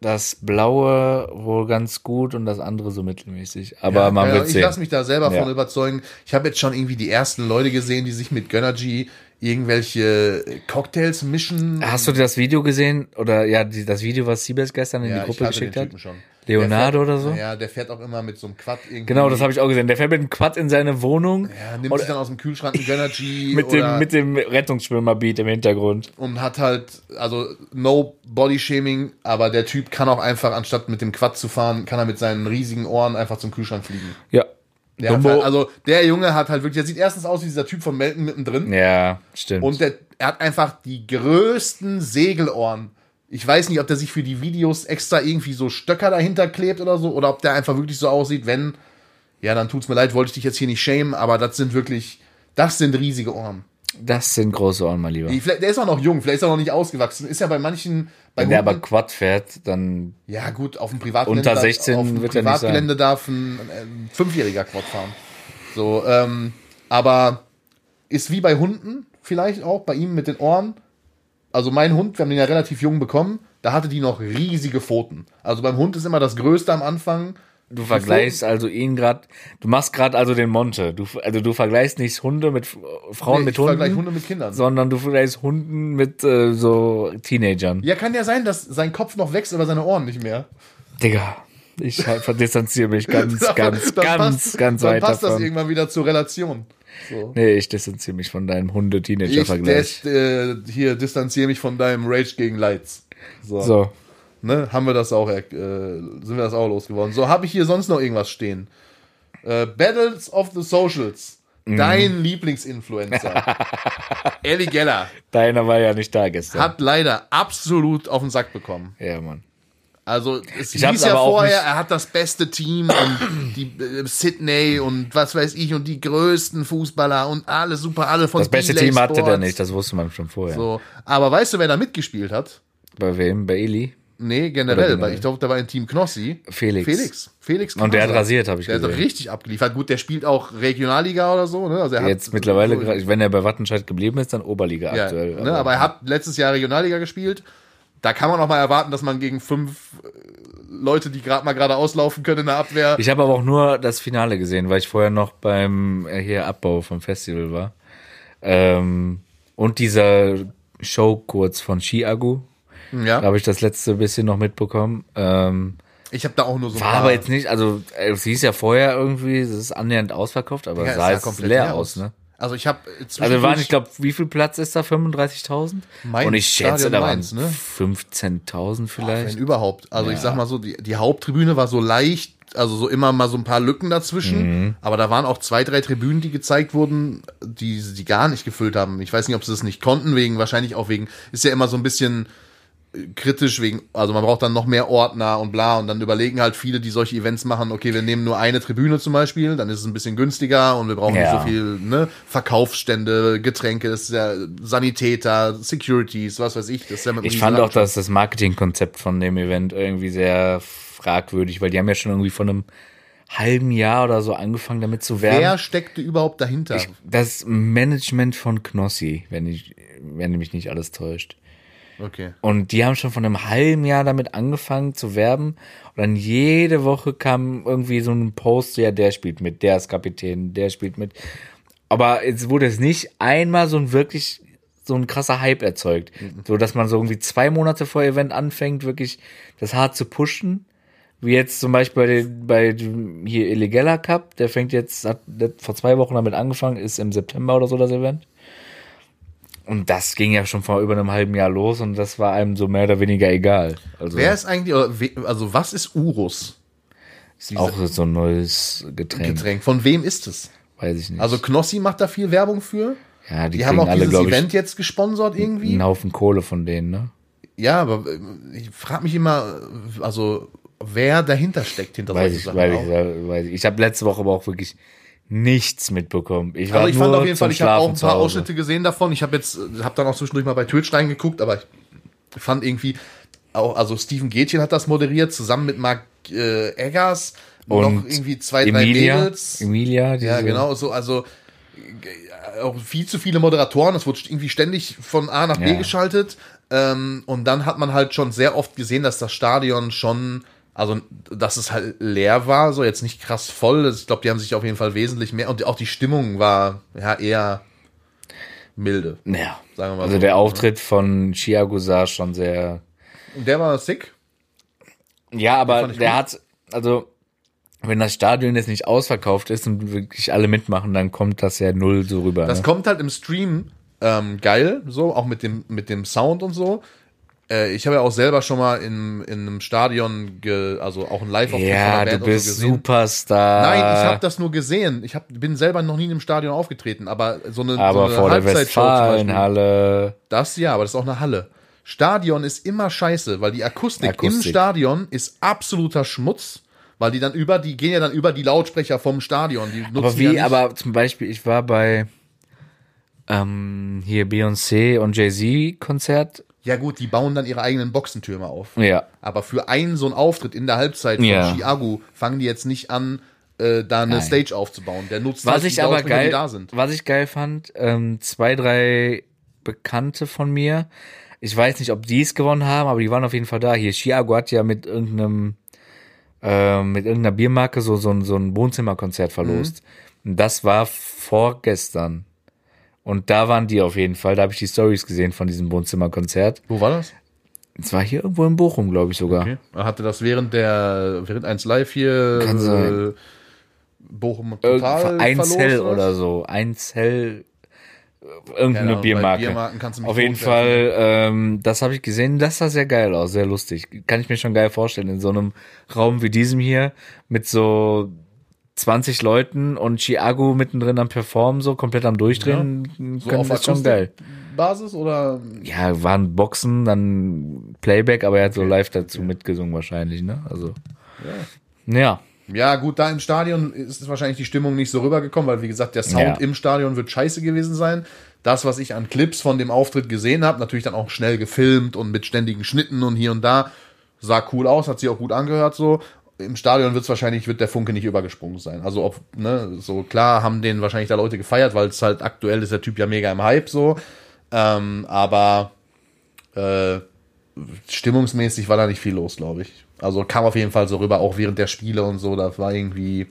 das Blaue wohl ganz gut und das andere so mittelmäßig. Aber Ja, man keine wird ich lasse mich da selber Ja. von überzeugen. Ich habe jetzt schon irgendwie die ersten Leute gesehen, die sich mit Gönnergy irgendwelche Cocktails mischen. Hast du das Video gesehen? Oder ja, die, das Video, was Siebes gestern in ja, die Gruppe geschickt hat? Schon. Leonardo Der oder fährt, so? Ja, der fährt auch immer mit so einem Quad irgendwie. Genau, das habe ich auch gesehen. Der fährt mit einem Quad in seine Wohnung Ja, nimmt sich dann aus dem Kühlschrank ein Gönnergy mit dem, mit dem Rettungsschwimmer-Beat im Hintergrund. und hat halt, also no Body-Shaming, aber der Typ kann auch einfach, anstatt mit dem Quad zu fahren, kann er mit seinen riesigen Ohren einfach zum Kühlschrank fliegen. Ja. Der halt, also der Junge hat halt wirklich, der sieht erstens aus wie dieser Typ von Melton mittendrin. Ja, stimmt. Und der, er hat einfach die größten Segelohren. Ich weiß nicht, ob der sich für die Videos extra irgendwie so Stöcker dahinter klebt oder so, oder ob der einfach wirklich so aussieht, wenn, ja, dann tut's mir leid, wollte ich dich jetzt hier nicht schämen, aber das sind wirklich, das sind riesige Ohren. das sind große Ohren, mein Lieber. Der ist auch noch jung, vielleicht ist er noch nicht ausgewachsen. Ist ja bei manchen, bei Wenn der aber Quad fährt, dann ja gut, auf dem Privatgelände, Unter darf- 16 auf dem wird Privatgelände darf ein, ein Fünfjähriger Quad fahren. So, ähm, aber ist wie bei Hunden vielleicht auch, bei ihm mit den Ohren. Also mein Hund, wir haben den ja relativ jung bekommen, da hatte die noch riesige Pfoten. Also beim Hund ist immer das Größte am Anfang. Du vergleichst also ihn gerade, du machst gerade also den Monte. Du, also du vergleichst nicht Hunde mit Frauen Nee, mit ich Hunden, vergleiche Hunde mit Kindern. sondern du vergleichst Hunden mit äh, so Teenagern. Ja, kann ja sein, dass sein Kopf noch wächst, aber seine Ohren nicht mehr. Digga, ich halt verdistanziere mich ganz, ganz, Dann ganz, passt, ganz dann weit passt das davon. irgendwann wieder zur Relation. So. Nee, ich distanziere mich von deinem Ich Hunde-Teenager-Vergleich. des, äh, hier distanziere mich von deinem Rage gegen Lights. So. So, Ne, haben wir das auch, äh, sind wir das auch losgeworden. So, habe ich hier sonst noch irgendwas stehen? Äh, Battles of the Socials. Mhm. Dein Lieblingsinfluencer. Ellie Geller deiner war ja nicht da gestern. hat leider absolut auf den Sack bekommen. ja, Mann. Also es Ich hieß ja aber vorher, er hat das beste Team und die äh, Sydney und was weiß ich und die größten Fußballer und alle super, alle von Das beste Team hatte der Sports. nicht, das wusste man schon vorher. So, aber weißt du, wer da mitgespielt hat? Bei wem? Bei Eli? Nee, generell, weil ich glaube, da war ein Team Knossi. Felix. Felix. Felix Und der hat rasiert, habe ich Der hat gesehen. richtig abgeliefert. Gut, der spielt auch Regionalliga oder so, ne? Also er Jetzt hat mittlerweile, so, wenn er bei Wattenscheid geblieben ist, dann Oberliga ja, aktuell. Ne? aber er hat letztes Jahr Regionalliga gespielt. Da kann man auch mal erwarten, dass man gegen fünf äh, Leute, die gerade mal gerade auslaufen können in der Abwehr. Ich habe aber auch nur das Finale gesehen, weil ich vorher noch beim äh, hier Abbau vom Festival war. Ähm, und dieser Show kurz von Chiago. Da ja, habe ich das letzte bisschen noch mitbekommen. Ähm, ich habe da auch nur so ein war aber jetzt nicht, also äh, es hieß ja vorher irgendwie, es ist annähernd ausverkauft, aber Ja, es sah sah jetzt komplett leer leer aus, aus. ne? Also ich habe Also waren, ich glaube, wie viel Platz ist da? 35.000? Mainz, Und ich schätze, Stadion da waren Mainz, ne? 15.000 wenn vielleicht. überhaupt. Also ich Ja. sag mal so, die, die Haupttribüne war so leicht, also so immer mal so ein paar Lücken dazwischen. Mhm. Aber da waren auch zwei, drei Tribünen, die gezeigt wurden, die die gar nicht gefüllt haben. Ich weiß nicht, ob sie das nicht konnten, wegen, wahrscheinlich auch wegen, ist ja immer so ein bisschen äh, kritisch wegen, also man braucht dann noch mehr Ordner und bla und dann überlegen halt viele, die solche Events machen, okay, wir nehmen nur eine Tribüne zum Beispiel, dann ist es ein bisschen günstiger und wir brauchen Ja. nicht so viel, ne, Verkaufsstände, Getränke, das ist ja Sanitäter, Securities, was weiß ich, das ist ja mit Ich fand auch dass das Marketingkonzept von dem Event irgendwie sehr fragwürdig, weil die haben ja schon irgendwie von einem halben Jahr oder so angefangen damit zu werben. Wer steckte überhaupt dahinter? das Management von Knossi, wenn ich, wenn mich nicht alles täuscht. Okay. Und die haben schon von einem halben Jahr damit angefangen zu werben. Und dann jede Woche kam irgendwie so ein Post, ja, der spielt mit, der ist Kapitän, der spielt mit. Aber jetzt wurde es nicht einmal so ein wirklich so ein krasser Hype erzeugt. So dass man so irgendwie zwei Monate vor Event anfängt, wirklich das hart zu pushen. Wie jetzt zum Beispiel bei, den, bei dem hier Illegaler Cup, der fängt jetzt, hat vor zwei Wochen damit angefangen, ist im September oder so das Event. Und das ging ja schon vor über einem halben Jahr los und das war einem so mehr oder weniger egal. Also Wer ist eigentlich, also was ist Urus? auch so ein neues Getränk, Getränk. Von wem ist es? weiß ich nicht. Also Knossi macht da viel Werbung für. ja, die, Die haben auch alle, dieses ich, Event jetzt gesponsert irgendwie. einen Haufen Kohle von denen, ne? Ja, aber äh, ich frage mich immer, also wer dahinter steckt hinter Weiß solchen ich, Sachen weiß auch. ich, weiß ich. Ich habe letzte Woche aber auch wirklich nichts mitbekommen. Ich war Also ich nur fand auf jeden Fall, ich habe auch ein paar. Ausschnitte gesehen davon. Ich habe jetzt, habe dann auch zwischendurch mal bei Twitch reingeguckt, aber ich fand irgendwie auch, also Steven Gätchen hat das moderiert, zusammen mit Mark äh, Eggers Und noch irgendwie zwei, drei Emilia, Mädels. Emilia, Ja, genau, so, also äh, auch viel zu viele Moderatoren, es wurde irgendwie ständig von A nach B Ja. geschaltet. Ähm, und dann hat man halt schon sehr oft gesehen, dass das Stadion schon, also dass es halt leer war, so jetzt nicht krass voll. Ich glaube, die haben sich auf jeden Fall wesentlich mehr und auch die Stimmung war ja eher milde. Ja. Sagen wir mal Also so. der Auftritt von Chiago sah schon sehr. Der war sick. Ja, aber der gut. hat, also wenn das Stadion jetzt nicht ausverkauft ist und wirklich alle mitmachen, dann kommt das ja null so rüber. Das ne? kommt halt im Stream ähm, geil, so, auch mit dem, mit dem Sound und so. Äh, ich habe ja auch selber schon mal in, in einem Stadion, ge, also auch ein Live-Auftritt Ja, du bist so gesehen. Superstar. Nein, ich habe das nur gesehen. Ich hab, bin selber noch nie in einem Stadion aufgetreten, aber so eine, Aber so eine vor der Halbzeitshow zum Beispiel. Westfalenhalle. Das ja, aber das ist auch eine Halle. Stadion ist immer scheiße, weil die Akustik, im Akustik. Stadion ist absoluter Schmutz, weil die dann über, die gehen ja dann über die Lautsprecher vom Stadion. Die nutzen Aber ja wie, nicht, aber zum Beispiel, ich war bei ähm, hier Beyoncé und Jay-Z-Konzert. Ja gut, die bauen dann ihre eigenen Boxentürme auf. Ja. Aber für einen so einen Auftritt in der Halbzeit von Ja. Chiago fangen die jetzt nicht an, äh, da eine Nein. Stage aufzubauen. Der nutzt Was halt ich aber Lautsprecher, die geil, da sind. was ich geil fand, ähm, zwei, drei Bekannte von mir, ich weiß nicht, ob die es gewonnen haben, aber die waren auf jeden Fall da. Hier, Chiago hat ja mit irgendeinem, ähm, mit irgendeiner Biermarke so, so, ein- so ein Wohnzimmerkonzert verlost. Mhm. Und das war vorgestern. Und da waren die auf jeden Fall. Da habe ich die Stories gesehen von diesem Wohnzimmerkonzert. Wo war das? Es war hier irgendwo in Bochum, glaube ich sogar. Okay. Er hatte das während der, während eins live hier, Kann sein. Bochum total Einzel verlost, oder so. Einzel. Irgendeine Keine Ahnung, Biermarke. Biermarken kannst du mich Auf jeden. Fall, ähm, das habe ich gesehen. Das sah sehr geil aus, sehr lustig. Kann ich mir schon geil vorstellen. In so einem Raum wie diesem hier mit so 20 Leuten und Chiago mittendrin am Performen, so komplett am Durchdrehen, So können auf das schon geil. Basis oder Ja, waren Boxen, dann Playback, aber er hat so live dazu mitgesungen wahrscheinlich, ne? Also. Ja. Ja, gut, da im Stadion ist wahrscheinlich die Stimmung nicht so rübergekommen, weil wie gesagt, der Sound Ja. im Stadion wird scheiße gewesen sein. Das, was ich an Clips von dem Auftritt gesehen habe, natürlich dann auch schnell gefilmt und mit ständigen Schnitten und hier und da, sah cool aus, hat sich auch gut angehört so. Im Stadion wird es wahrscheinlich, wird der Funke nicht übergesprungen sein. Also ob, ne, so klar haben den wahrscheinlich da Leute gefeiert, weil es halt aktuell ist der Typ ja mega im Hype so. Ähm, aber äh, stimmungsmäßig war da nicht viel los, glaube ich. Also kam auf jeden Fall so rüber, auch während der Spiele und so, das war irgendwie.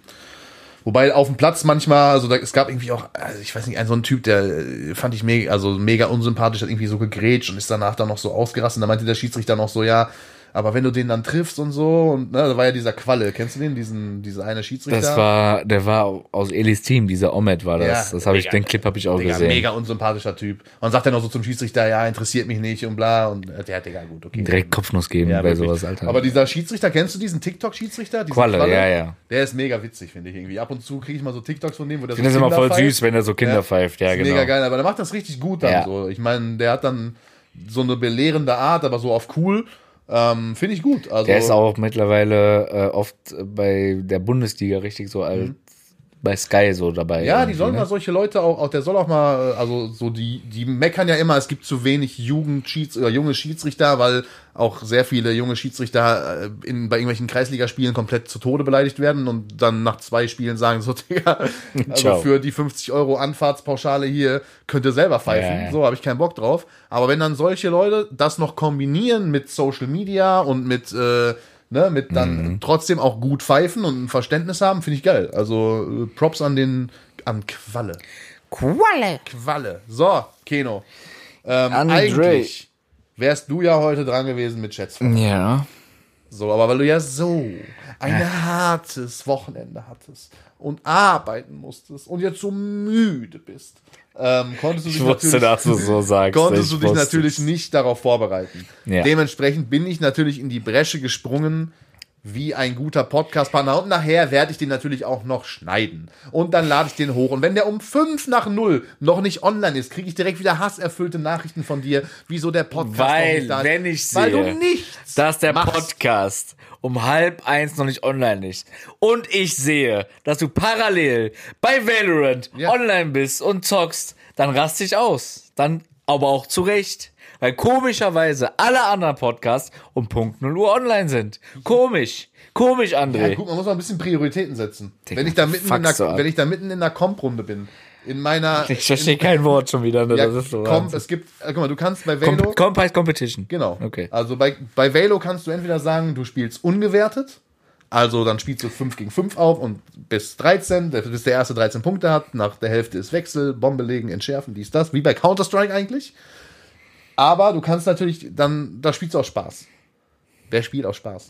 Wobei auf dem Platz manchmal, also da, es gab irgendwie auch, also ich weiß nicht, einen so einen Typ, der äh, fand ich mega, also mega unsympathisch, hat irgendwie so gegrätscht und ist danach dann noch so ausgerastet. Da meinte der Schiedsrichter noch so, ja, aber wenn du den dann triffst und so, und ne, da war ja dieser Qualle, kennst du den, diesen, dieser eine Schiedsrichter? Das war, der war aus Elis Team, dieser Omet war das. Ja, das habe ich, den Clip habe ich auch Digga, gesehen. mega unsympathischer Typ. Und sagt dann auch so zum Schiedsrichter, ja, interessiert mich nicht und bla. Und äh, der hat, Digga, gut, okay. Direkt Kopfnuss geben Ja, bei wirklich. sowas, Alter. Aber dieser Schiedsrichter, kennst du diesen TikTok-Schiedsrichter? Diesen Qualle, ja, ja. Der ist mega witzig, finde ich irgendwie. Ab und zu kriege ich mal so TikToks von dem, wo der ich finde das immer voll süß, wenn er so Kinder pfeift. Ja, ist genau. Mega geil, aber der macht das richtig gut dann Ja. so. Ich meine, der hat dann so eine belehrende Art, aber so auf cool. Ähm, finde ich gut. Also, Der ist auch mittlerweile äh, oft bei der Bundesliga richtig so als bei Sky so dabei. Ja, die sollen ne? mal solche Leute auch, auch, der soll auch mal, äh, also so die, die meckern ja immer, es gibt zu wenig Jugendschieds oder junge Schiedsrichter, weil auch sehr viele junge Schiedsrichter äh, in, bei irgendwelchen Kreisligaspielen komplett zu Tode beleidigt werden und dann nach zwei Spielen sagen so, Digga, also Ciao. für die 50 Euro Anfahrtspauschale hier könnt ihr selber pfeifen, Ja, ja. so habe ich keinen Bock drauf. Aber wenn dann solche Leute das noch kombinieren mit Social Media und mit äh, ne, mit dann Mhm. trotzdem auch gut pfeifen und ein Verständnis haben, finde ich geil. Also äh, Props an den an Qualle. Qualle. Qualle. So, Keno. Ähm, Andre. eigentlich wärst du ja heute dran gewesen mit Schätzfragen. Ja. So, aber weil du ja so ein hartes Wochenende hattest und arbeiten musstest und jetzt so müde bist, ähm, konntest du dich Ich wusste, natürlich, so sagst. konntest du dich natürlich nicht darauf vorbereiten. Ja. Dementsprechend bin ich natürlich in die Bresche gesprungen, wie ein guter Podcast-Partner. Und nachher werde ich den natürlich auch noch schneiden. Und dann lade ich den hoch. Und wenn der um fünf nach null noch nicht online ist, kriege ich direkt wieder hasserfüllte Nachrichten von dir, wieso der Podcast noch Weil, nicht da ist. wenn ich Weil du sehe, nichts dass der machst. Podcast um halb eins noch nicht online ist und ich sehe, dass du parallel bei Valorant Ja. online bist und zockst, dann raste ich aus. Dann aber auch zu Recht. Weil komischerweise alle anderen Podcasts um Punkt 0 Uhr online sind. Komisch. Komisch, André. Ja, gut, man muss mal ein bisschen Prioritäten setzen. Digga, wenn, ich da mitten in der, wenn ich da mitten in der Comp-Runde bin, in meiner. ich verstehe kein Wort schon wieder. Ne? ja, das ist so Comp, es gibt, äh, guck mal, du kannst bei. Com Comp heißt Competition. Genau. Okay. Also bei, bei Valo kannst du entweder sagen, du spielst ungewertet. Also dann spielst du 5 gegen 5 auf und bis 13, der- bis der erste 13 Punkte hat. Nach der Hälfte ist Wechsel, Bombe legen, entschärfen, dies, das. Wie bei Counter-Strike eigentlich. Aber du kannst natürlich, dann, da spielst du auch Spaß. Wer spielt auch Spaß?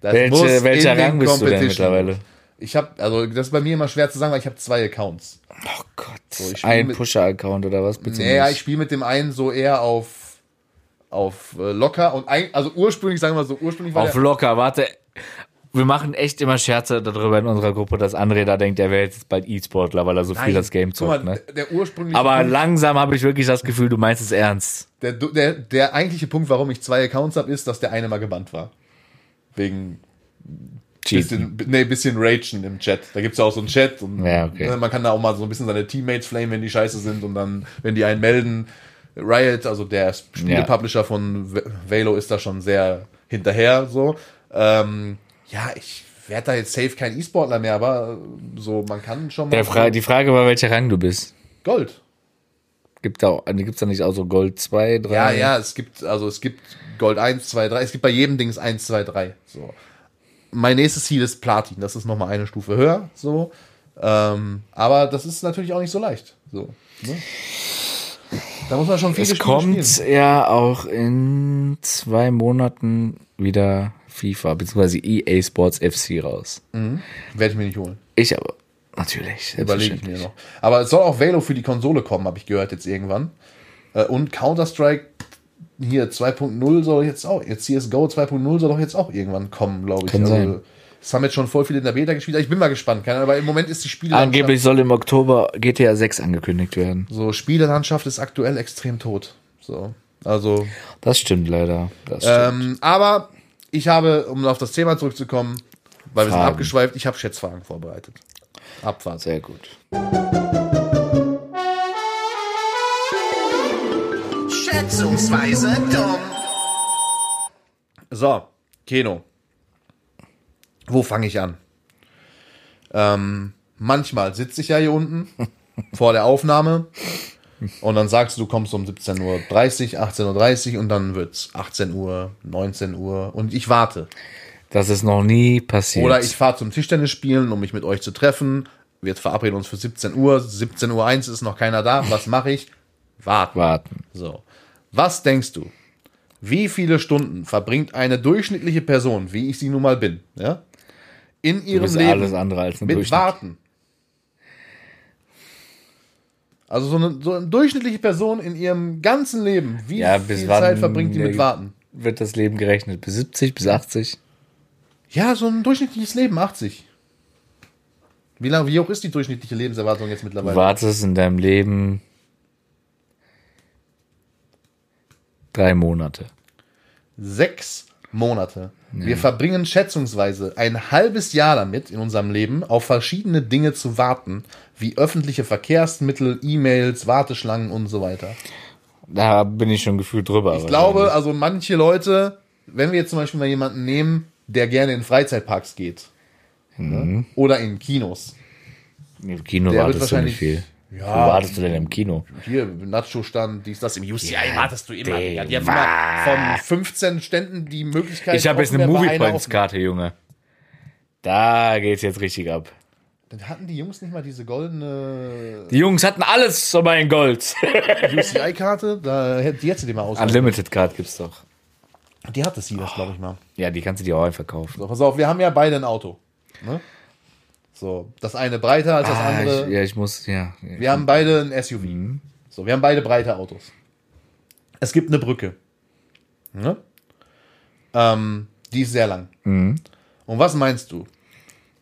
Das Welche, welcher Rang bist du denn mittlerweile? Ich habe, also das ist bei mir immer schwer zu sagen, weil ich habe zwei Accounts. Oh Gott. ich spiel Ein Pusher-Account oder was? Bitte Naja, ich spiele mit dem einen so eher auf auf äh, locker und ein, also ursprünglich, sagen wir mal so, ursprünglich war Auf der, locker, warte. Wir machen echt immer Scherze darüber in unserer Gruppe, dass André da denkt, er wäre jetzt bald E-Sportler, weil er so viel das Game guck mal, zockt. Ne? der ursprüngliche Aber Punkt, langsam habe ich wirklich das Gefühl, du meinst es ernst. der, der, der eigentliche Punkt, warum ich zwei Accounts habe, ist, dass der eine mal gebannt war. Wegen Cheaten. bisschen, nee, bisschen Ragen im Chat. Da gibt's ja auch so einen Chat und Ja, okay. ne, man kann da auch mal so ein bisschen seine Teammates flamen, wenn die scheiße sind und dann, wenn die einen melden, Riot, also der Spielepublisher von V- Valo ist da schon sehr hinterher, so. Ähm, ja, ich werde da jetzt safe kein E-Sportler mehr, aber so, man kann schon mal. Fra die Frage war, welcher Rang du bist. Gold. Gibt da, gibt's da nicht auch so Gold 2, 3? Ja, ja, es gibt, also es gibt Gold 1, 2, 3, es gibt bei jedem Dings 1, 2, 3. So. Mein nächstes Ziel ist Platin, das ist nochmal eine Stufe höher, so. Ähm, aber das ist natürlich auch nicht so leicht. So. Ne? Da muss man schon viele Es kommt spielen. ja auch in zwei Monaten wieder FIFA, beziehungsweise EA Sports FC raus. Werde ich mir nicht holen. Ich aber, natürlich. Überlege ich mir noch. Aber es soll auch Valo für die Konsole kommen, habe ich gehört jetzt irgendwann. Äh, Und Counter-Strike hier 2.0 soll jetzt auch, jetzt CSGO 2.0 soll doch jetzt auch irgendwann kommen, glaube ich. Kann sein. Es haben jetzt schon voll viele in der Beta gespielt. Ich bin mal gespannt, keine Ahnung, aber im Moment ist die Spielelandschaft, Angeblich soll im Oktober GTA 6 angekündigt werden. so Spielelandschaft ist aktuell extrem tot. So, also, Das stimmt leider. Das stimmt. ähm, aber ich habe, um auf das Thema zurückzukommen, weil wir sind Fragen. abgeschweift, ich habe Schätzfragen vorbereitet. Abfahrt. Sehr gut. Schätzungsweise dumm. So, Keno. Wo fange ich an? Ähm, manchmal sitze ich ja hier unten vor der Aufnahme und dann sagst du, du kommst um 17.30 Uhr, 18.30 Uhr und dann wird's 18 Uhr, 19 Uhr und ich warte. Das ist noch nie passiert. Oder ich fahre zum Tischtennis spielen, um mich mit euch zu treffen. Wir verabreden uns für 17 Uhr. 17 Uhr 1 ist noch keiner da. Was mache ich? Warten. warten. So. Was denkst du? Wie viele Stunden verbringt eine durchschnittliche Person, wie ich sie nun mal bin, ja, in ihrem Leben alles andere als mit. Warten? Also so eine, so eine durchschnittliche Person in ihrem ganzen Leben, wie Ja, bis viel Zeit verbringt die mit Warten? Wird das Leben gerechnet? Bis 70, bis 80? Ja, so ein durchschnittliches Leben, 80. Wie lange, wie hoch ist die durchschnittliche Lebenserwartung jetzt Du mittlerweile? wartest in deinem Leben drei Monate. Sechs Monate. Wir verbringen schätzungsweise ein halbes Jahr damit in unserem Leben, auf verschiedene Dinge zu warten, wie öffentliche Verkehrsmittel, E-Mails, Warteschlangen und so weiter. Da bin ich schon gefühlt drüber. Ich glaube, also manche Leute, wenn wir jetzt zum Beispiel mal jemanden nehmen, der gerne in Freizeitparks geht ne? oder in Kinos. im Kino der wartest du nicht viel. Ja. Wo wartest du denn im Kino? Hier, Nacho-Stand, dies, das. Im UCI Ja, wartest du immer. Ja, die haben immer von 15 Ständen die Möglichkeit. Ich habe jetzt eine wer bei Movie einer Points offen- Karte, Junge. Da geht's jetzt richtig ab. Dann hatten die Jungs nicht mal diese goldene Die Jungs hatten alles so mein Gold. UCI-Karte. Da die hätte sie dir mal aus. Unlimited Card gibt's doch. Die hatte sie das, glaube ich mal. Ja, die kannst du dir auch einfach kaufen. So, pass auf, wir haben ja beide ein Auto. Ne? So, das eine breiter als das Ah, andere. ich, ja, ich muss, ja. Wir haben beide ein SUV. So, wir haben beide breite Autos. Es gibt eine Brücke. Ne? Ähm, die ist sehr lang. Und was meinst du?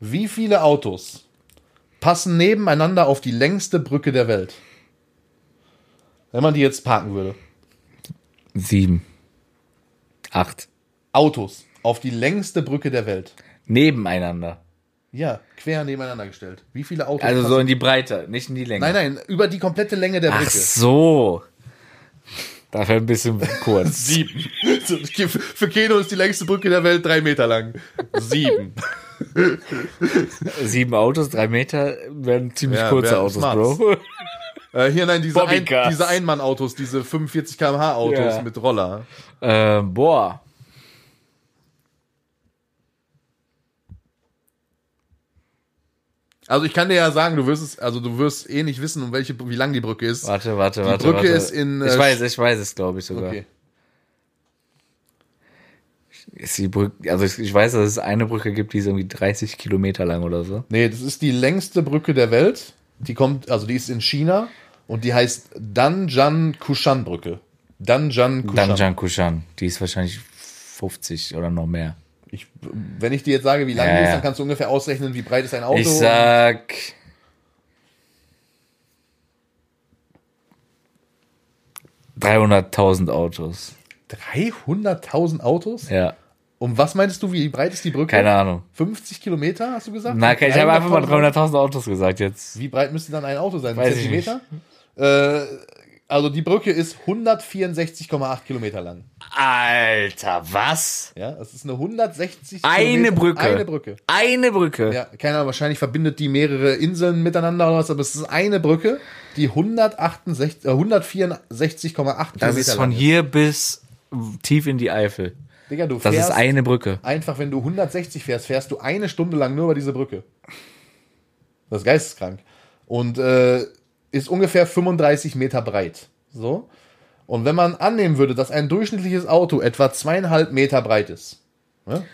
Wie viele Autos passen nebeneinander auf die längste Brücke der Welt? Wenn man die jetzt parken würde. Sieben. Acht. Autos auf die längste Brücke der Welt. Nebeneinander. Ja, quer nebeneinander gestellt. Wie viele Autos? Also so in die Breite, nicht in die Länge. Nein, nein, über die komplette Länge der Ach Brücke. so. Dafür ein bisschen kurz. Sieben. Für Keno ist die längste Brücke der Welt drei Meter lang. Sieben. Sieben Autos, drei Meter, werden ziemlich Ja, kurze Autos, smart. Bro. Äh, hier, nein, diese, ein, diese Einmann-Autos, diese 45 km/h Autos Ja. mit Roller. ähm, boah. Also ich kann dir ja sagen, du wirst es, also du wirst eh nicht wissen, um welche, wie lang die Brücke ist. Warte, warte, Die warte. Brücke warte. ist in, äh, Ich weiß, ich weiß es, glaube ich sogar. Okay. Ist die Brücke, also ich, ich weiß, dass es eine Brücke gibt, die ist irgendwie 30 Kilometer lang oder so. Nee, das ist die längste Brücke der Welt. Die kommt, also die ist in China und die heißt Danjan Kushan Brücke. Danjan Kushan. Danjan Kushan. Die ist wahrscheinlich 50 oder noch mehr. Ich, wenn ich dir jetzt sage, wie lang Ja, die ist, dann kannst du ungefähr ausrechnen, wie breit ist ein Auto. Ich sag. Dreihunderttausend Autos. 300.000 Autos? Ja, Und was meinst du, wie breit ist die Brücke? keine Ahnung. 50 Kilometer, hast du gesagt? Na, ich habe einfach mal 300.000? 300.000 Autos gesagt jetzt. Wie breit müsste dann ein Auto sein? Weiß Zentimeter? Äh, also die Brücke ist 164,8 Kilometer lang. Alter, was? Ja, es ist eine 160 Eine Kilometer- Brücke. Eine Brücke. Eine Brücke. Ja, keine Ahnung, wahrscheinlich verbindet die mehrere Inseln miteinander oder was, aber es ist eine Brücke, die 168, äh, 164,8 Kilometer Das ist von lang hier bis tief in die Eifel. ist. Digga, du Das fährst ist eine Brücke. einfach, wenn du 160 fährst, fährst du eine Stunde lang nur über diese Brücke. Das ist geisteskrank. Und äh, ist ungefähr 35 Meter breit. So. Und wenn man annehmen würde, dass ein durchschnittliches Auto etwa zweieinhalb Meter breit ist, ne?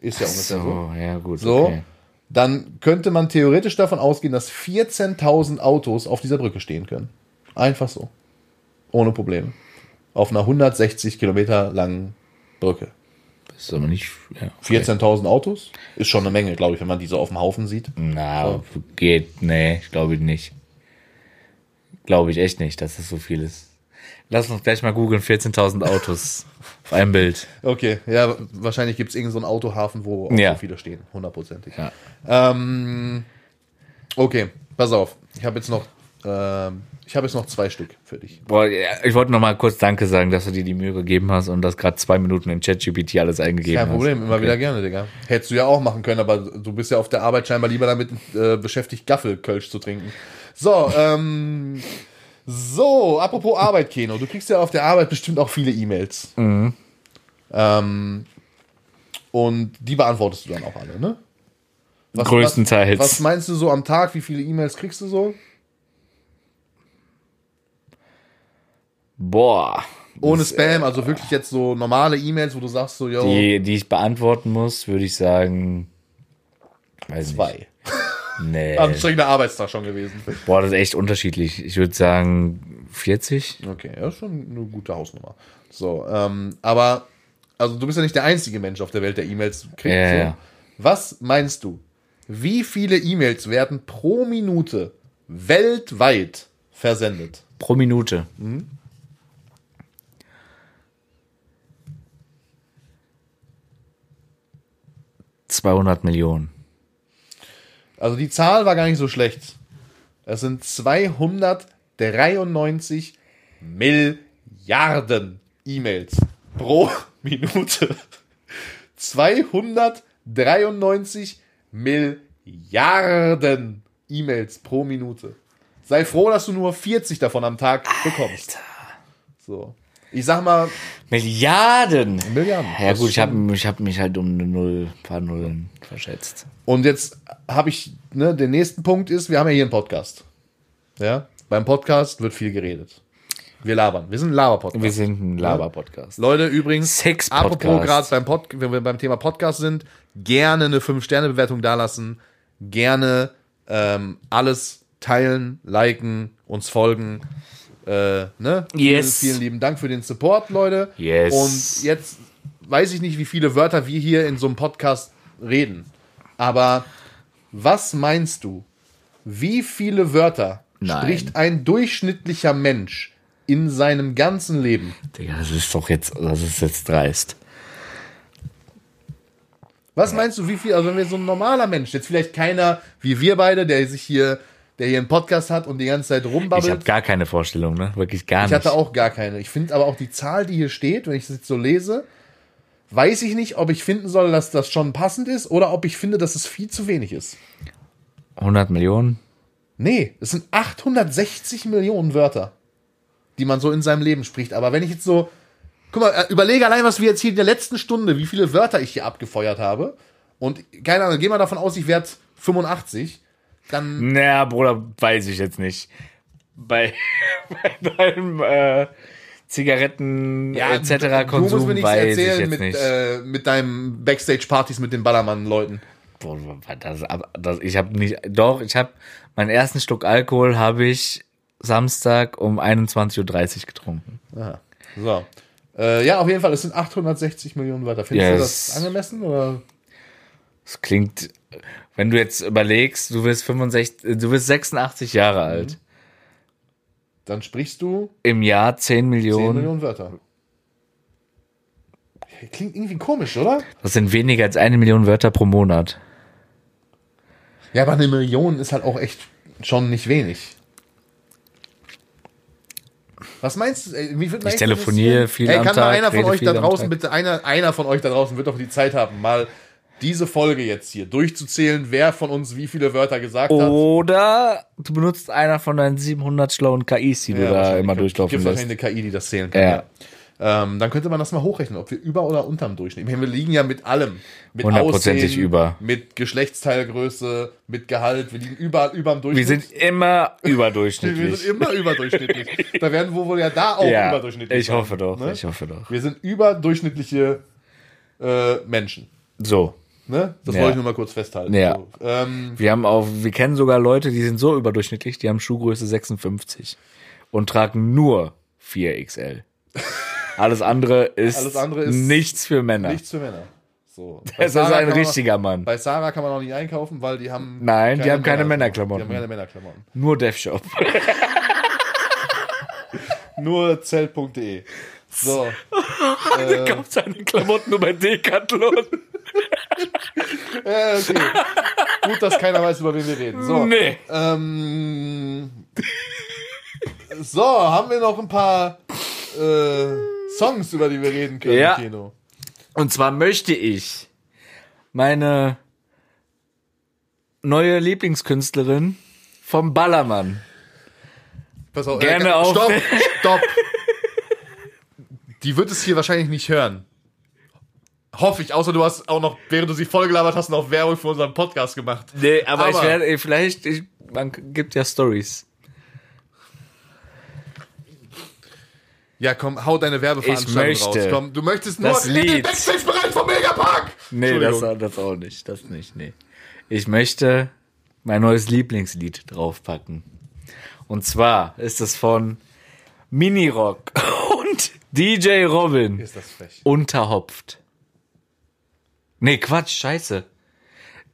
ist ja ungefähr so, So, ja gut. so Okay. dann könnte man theoretisch davon ausgehen, dass 14.000 Autos auf dieser Brücke stehen können. Einfach so. Ohne Probleme. Auf einer 160 Kilometer langen Brücke. Das ist aber nicht. Ja, okay. 14.000 Autos ist schon eine Menge, glaube ich, wenn man die so auf dem Haufen sieht. Na, geht. Nee, glaube ich nicht. Glaube ich echt nicht, dass das so viel ist. Lass uns gleich mal googeln, 14.000 Autos auf einem Bild. Okay, ja, wahrscheinlich gibt es irgendeinen so einen Autohafen, wo auch Ja. so viele stehen. Hundertprozentig. Ja. Ähm, okay, pass auf. Ich habe jetzt noch, ähm, ich habe jetzt noch zwei Stück für dich. Boah, ich wollte noch mal kurz Danke sagen, dass du dir die Mühe gegeben hast und das gerade zwei Minuten in ChatGPT alles eingegeben Kein hast. Problem, immer wieder gerne, Digga. Hättest du ja auch machen können, aber du bist ja auf der Arbeit scheinbar lieber damit äh, beschäftigt, Gaffelkölsch zu trinken. So, ähm, so, apropos Arbeit, Keno. Du kriegst ja auf der Arbeit bestimmt auch viele E-Mails. Ähm, und die beantwortest du dann auch alle, ne? Was, Größtenteils. Was, was meinst du so am Tag? Wie viele E-Mails kriegst du so? Boah. Ohne Spam, also wirklich jetzt so normale E-Mails, wo du sagst so, yo, Die, die ich beantworten muss, würde ich sagen. Zwei. Nicht. Nee. Anstrengender Arbeitstag schon gewesen. Boah, das ist echt unterschiedlich. Ich würde sagen 40. Okay, ja, ist schon eine gute Hausnummer. So, ähm, aber, also du bist ja nicht der einzige Mensch auf der Welt, der E-Mails kriegt. Ja, so. ja. Was meinst du? Wie viele E-Mails werden pro Minute weltweit versendet? Pro Minute. ...200 Millionen. Also die Zahl war gar nicht so schlecht. Es sind 293 Milliarden E-Mails pro Minute. 293 Milliarden E-Mails pro Minute. Sei froh, dass du nur 40 davon am Tag bekommst. So. Ich sag mal, Milliarden! Milliarden. Ja gut, ich habe ich hab mich halt um eine Null, paar Nullen verschätzt. Und jetzt habe ich, ne, der nächste Punkt ist, wir haben ja hier einen Podcast. Ja, beim Podcast wird viel geredet. Wir labern. Wir sind ein Laber-Podcast. Wir sind ein Laber-Podcast. Leute, übrigens, Sex-Podcast. apropos gerade beim Pod, wenn wir beim Thema Podcast sind, gerne eine 5-Sterne-Bewertung dalassen. Gerne ähm, alles teilen, liken, uns folgen. Äh, ne? Yes. Vielen, vielen lieben Dank für den Support, Leute. Yes. Und jetzt weiß ich nicht, wie viele Wörter wir hier in so einem Podcast reden. Aber was meinst du? Wie viele Wörter Nein. spricht ein durchschnittlicher Mensch in seinem ganzen Leben? Digga, das ist doch jetzt, das ist jetzt dreist. Was meinst du, wie viel, also wenn wir so ein normaler Mensch, jetzt vielleicht keiner wie wir beide, der sich hier, der hier einen Podcast hat und die ganze Zeit Ich rumbabbelt. habe gar keine Vorstellung, ne? Wirklich gar Ich nicht. hatte auch gar keine. Ich finde aber auch die Zahl, die hier steht, wenn ich das jetzt so lese, weiß ich nicht, ob ich finden soll, dass das schon passend ist oder ob ich finde, dass es viel zu wenig ist. 100 Millionen? Nee, es sind 860 Millionen Wörter, die man so in seinem Leben spricht. Aber wenn ich jetzt so, guck mal, äh, überlege allein, was wir jetzt hier in der letzten Stunde, wie viele Wörter ich hier abgefeuert habe. Und keine Ahnung, geh mal davon aus, ich werde 85. Dann, Naja, Bruder, weiß ich jetzt nicht. Bei, bei deinem äh, Zigaretten etc. du musst Konsum mir nichts weiß ich erzählen jetzt mit, nicht. äh, mit deinem Backstage-Partys mit den Ballermann-Leuten. Das, das, ich habe nicht, doch, ich habe meinen ersten Schluck Alkohol habe ich Samstag um 21.30 Uhr getrunken. Aha. So. Äh, ja, auf jeden Fall, es sind 860 Millionen Wörter. Findest du Yes. das angemessen? Oder? Das klingt, wenn du jetzt überlegst, du bist 65, du bist 86 Jahre Mhm. alt. Dann sprichst du Im Jahr 10 10 Millionen. Millionen Wörter. Klingt irgendwie komisch, oder? Das sind weniger als eine Million Wörter pro Monat. Ja, aber eine Million ist halt auch echt schon nicht wenig. Was meinst du? ey, Wie Ich telefoniere viel Ey, am kann mal Tag, einer von euch da draußen, bitte, einer, einer von euch da draußen wird doch die Zeit haben, mal diese Folge jetzt hier durchzuzählen, wer von uns wie viele Wörter gesagt Oh, hat. Oder du benutzt einer von deinen 700 schlauen KIs, die du da immer Gibt- durchlaufen Gibt lässt. wahrscheinlich eine KI, die das zählen kann. Ja. Ja. Ähm, dann könnte man das mal hochrechnen, ob wir über oder unterm Durchschnitt. Ich meine, wir liegen ja mit allem. Mit Hundertprozentig über. Mit Geschlechtsteilgröße, mit Gehalt. Wir liegen überall über dem Wir Durchschnitt. sind immer Wir überdurchschnittlich. sind immer überdurchschnittlich. da werden wir wohl ja da auch ja, überdurchschnittlich ich sein, hoffe doch, Ne? ich hoffe doch. Wir sind überdurchschnittliche äh, Menschen. So, Ne? Das Ja. wollte ich nur mal kurz festhalten. Ja. So, ähm, wir haben auch, wir kennen sogar Leute, die sind so überdurchschnittlich, die haben Schuhgröße 56 und tragen nur 4XL. Alles andere ist, Alles andere ist nichts für Männer. nichts für Männer. So. Es ist ein kann man- richtiger Mann. Bei Sarah kann man auch nicht einkaufen, weil die haben. Nein, die haben keine Männer- Männerklamotten. Die haben keine Männerklamotten. Nur DevShop. Nur zelt.de. So. Er kauft seine Klamotten nur bei Decathlon. Äh, okay. Gut, dass keiner weiß, über wen wir reden. So. Nee. Ähm, so, haben wir noch ein paar äh, Songs, über die wir reden können Ja. im Kino. Und zwar möchte ich meine neue Lieblingskünstlerin vom Ballermann. Pass auf, Gerne äh, auch. Stopp, stopp. Die wird es hier wahrscheinlich nicht hören. Hoffe ich, außer du hast auch noch, während du sie vollgelabert hast, noch Werbung für unseren Podcast gemacht. Nee, aber, ich Aber- werde, eh, vielleicht, ich, man gibt ja Stories. Ja, komm, hau deine Werbeveranstaltung Ich raus. Komm, du möchtest nur das in den Lied. Backstage-Bereich vom Megapark. Nee, das, das auch nicht, das nicht, nee. Ich möchte mein neues Lieblingslied draufpacken. Und zwar ist es von Minirock und DJ Robin. Ist das frech. Unterhopft. Nee, Quatsch, scheiße.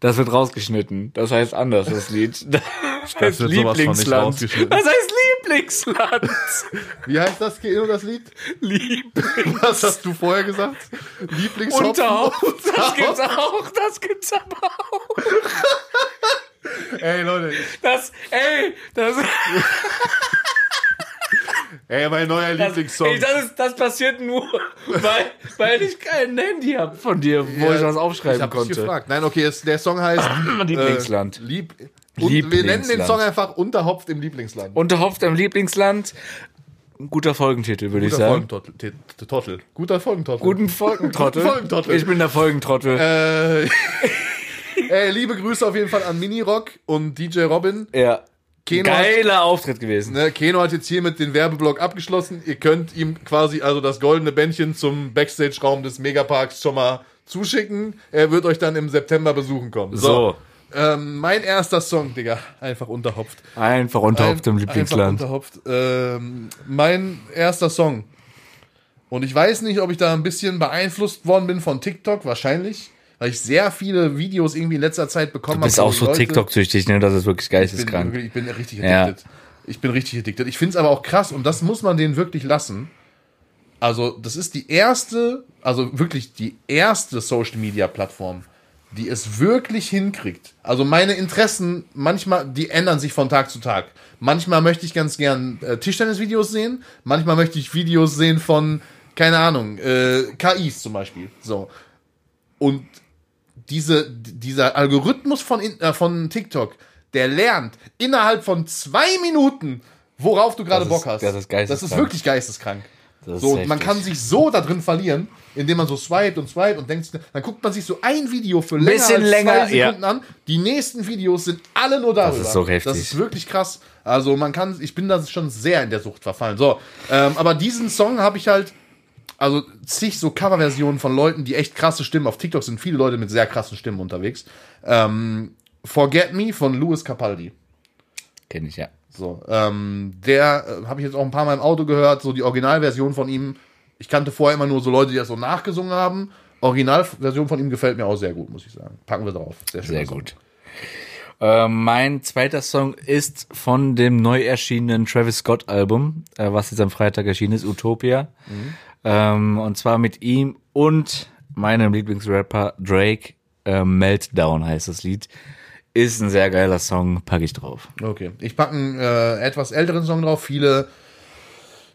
Das wird rausgeschnitten. Das heißt anders, das Lied. Das heißt wird sowas von nicht Lieblingsland. Das heißt Lieblingsland. Wie heißt das, Keno, das Lied? Lieb. Was hast du vorher gesagt? Lieblingshopfen? Unterhopft. Das gibt's auch. Das gibt's aber auch. Ey, Leute. Das, ey, das, Ey, mein neuer das, Lieblingssong. ey, das, ist, das passiert nur, weil, weil ich kein Handy habe von dir, wo ich was aufschreiben ich hab konnte. Dich gefragt. Nein, okay, es, der Song heißt Lieblingsland. Äh, lieb, und wir nennen den. Song einfach Unterhopft im Lieblingsland. Unterhopft im Lieblingsland. Ein guter Folgentitel, würde ich sagen. Folgentottel. Guter Folgentottel. Guten Folgentrottel. Guten Folgentrottel. Ich bin der Folgentrottel. Äh, ey, liebe Grüße auf jeden Fall an Minirock und DJ Robin. ja. Keno hat, Geiler Auftritt gewesen. ne, Keno hat jetzt hiermit den Werbeblock abgeschlossen. Ihr könnt ihm quasi also das goldene Bändchen zum Backstage-Raum des Megaparks schon mal zuschicken. Er wird euch dann im September besuchen kommen. So. Ähm, mein erster Song, Digga. Einfach unterhopft. Einfach Unterhopft im Ein- Lieblingsland. Einfach unterhopft. Ähm, mein erster Song. Und ich weiß nicht, ob ich da ein bisschen beeinflusst worden bin von TikTok, wahrscheinlich. Weil ich sehr viele Videos irgendwie in letzter Zeit bekommen Du bist habe. auch so TikTok-süchtig, ne? Das ist wirklich Ich bin, geisteskrank. ich bin richtig Ja. addicted. Ich bin richtig addicted. Ich finde es aber auch krass und das muss man denen wirklich lassen. Also, das ist die erste, also wirklich die erste Social Media Plattform, die es wirklich hinkriegt. Also meine Interessen, manchmal, die ändern sich von Tag zu Tag. Manchmal möchte ich ganz gern äh, Tischtennis-Videos sehen, manchmal möchte ich Videos sehen von, keine Ahnung, äh, KIs zum Beispiel. So. Und diese, dieser Algorithmus von, äh, von TikTok, der lernt innerhalb von zwei Minuten, worauf du gerade Das Bock hast. das ist geisteskrank. Das ist wirklich geisteskrank. Das So, man kann sich so da drin verlieren, indem man so swiped und swiped und denkt, dann guckt man sich so ein Video für länger Bisschen als länger, zwei Sekunden an. Die nächsten Videos sind alle nur darüber. ist so heftig. Das ist wirklich krass. Also man kann, ich bin da schon sehr in der Sucht verfallen. So, ähm, aber diesen Song habe ich halt, also zig so Coverversionen von Leuten, die echt krasse Stimmen. Auf TikTok sind viele Leute mit sehr krassen Stimmen unterwegs. Ähm, Forget Me von Louis Capaldi. Kenne ich, ja. So, ähm, der äh, habe ich jetzt auch ein paar Mal im Auto gehört, so die Originalversion von ihm. Ich kannte vorher immer nur so Leute, die das so nachgesungen haben. Originalversion von ihm gefällt mir auch sehr gut, muss ich sagen. Packen wir drauf. Sehr, schöner Sehr Song. gut. Äh, mein zweiter Song ist von dem neu erschienenen Travis Scott Album, äh, was jetzt am Freitag erschienen ist, Utopia. Ähm, und zwar mit ihm und meinem Lieblingsrapper Drake, äh, Meltdown heißt das Lied. Ist ein sehr geiler Song, packe ich drauf. Okay. Ich packe einen äh, etwas älteren Song drauf. Viele,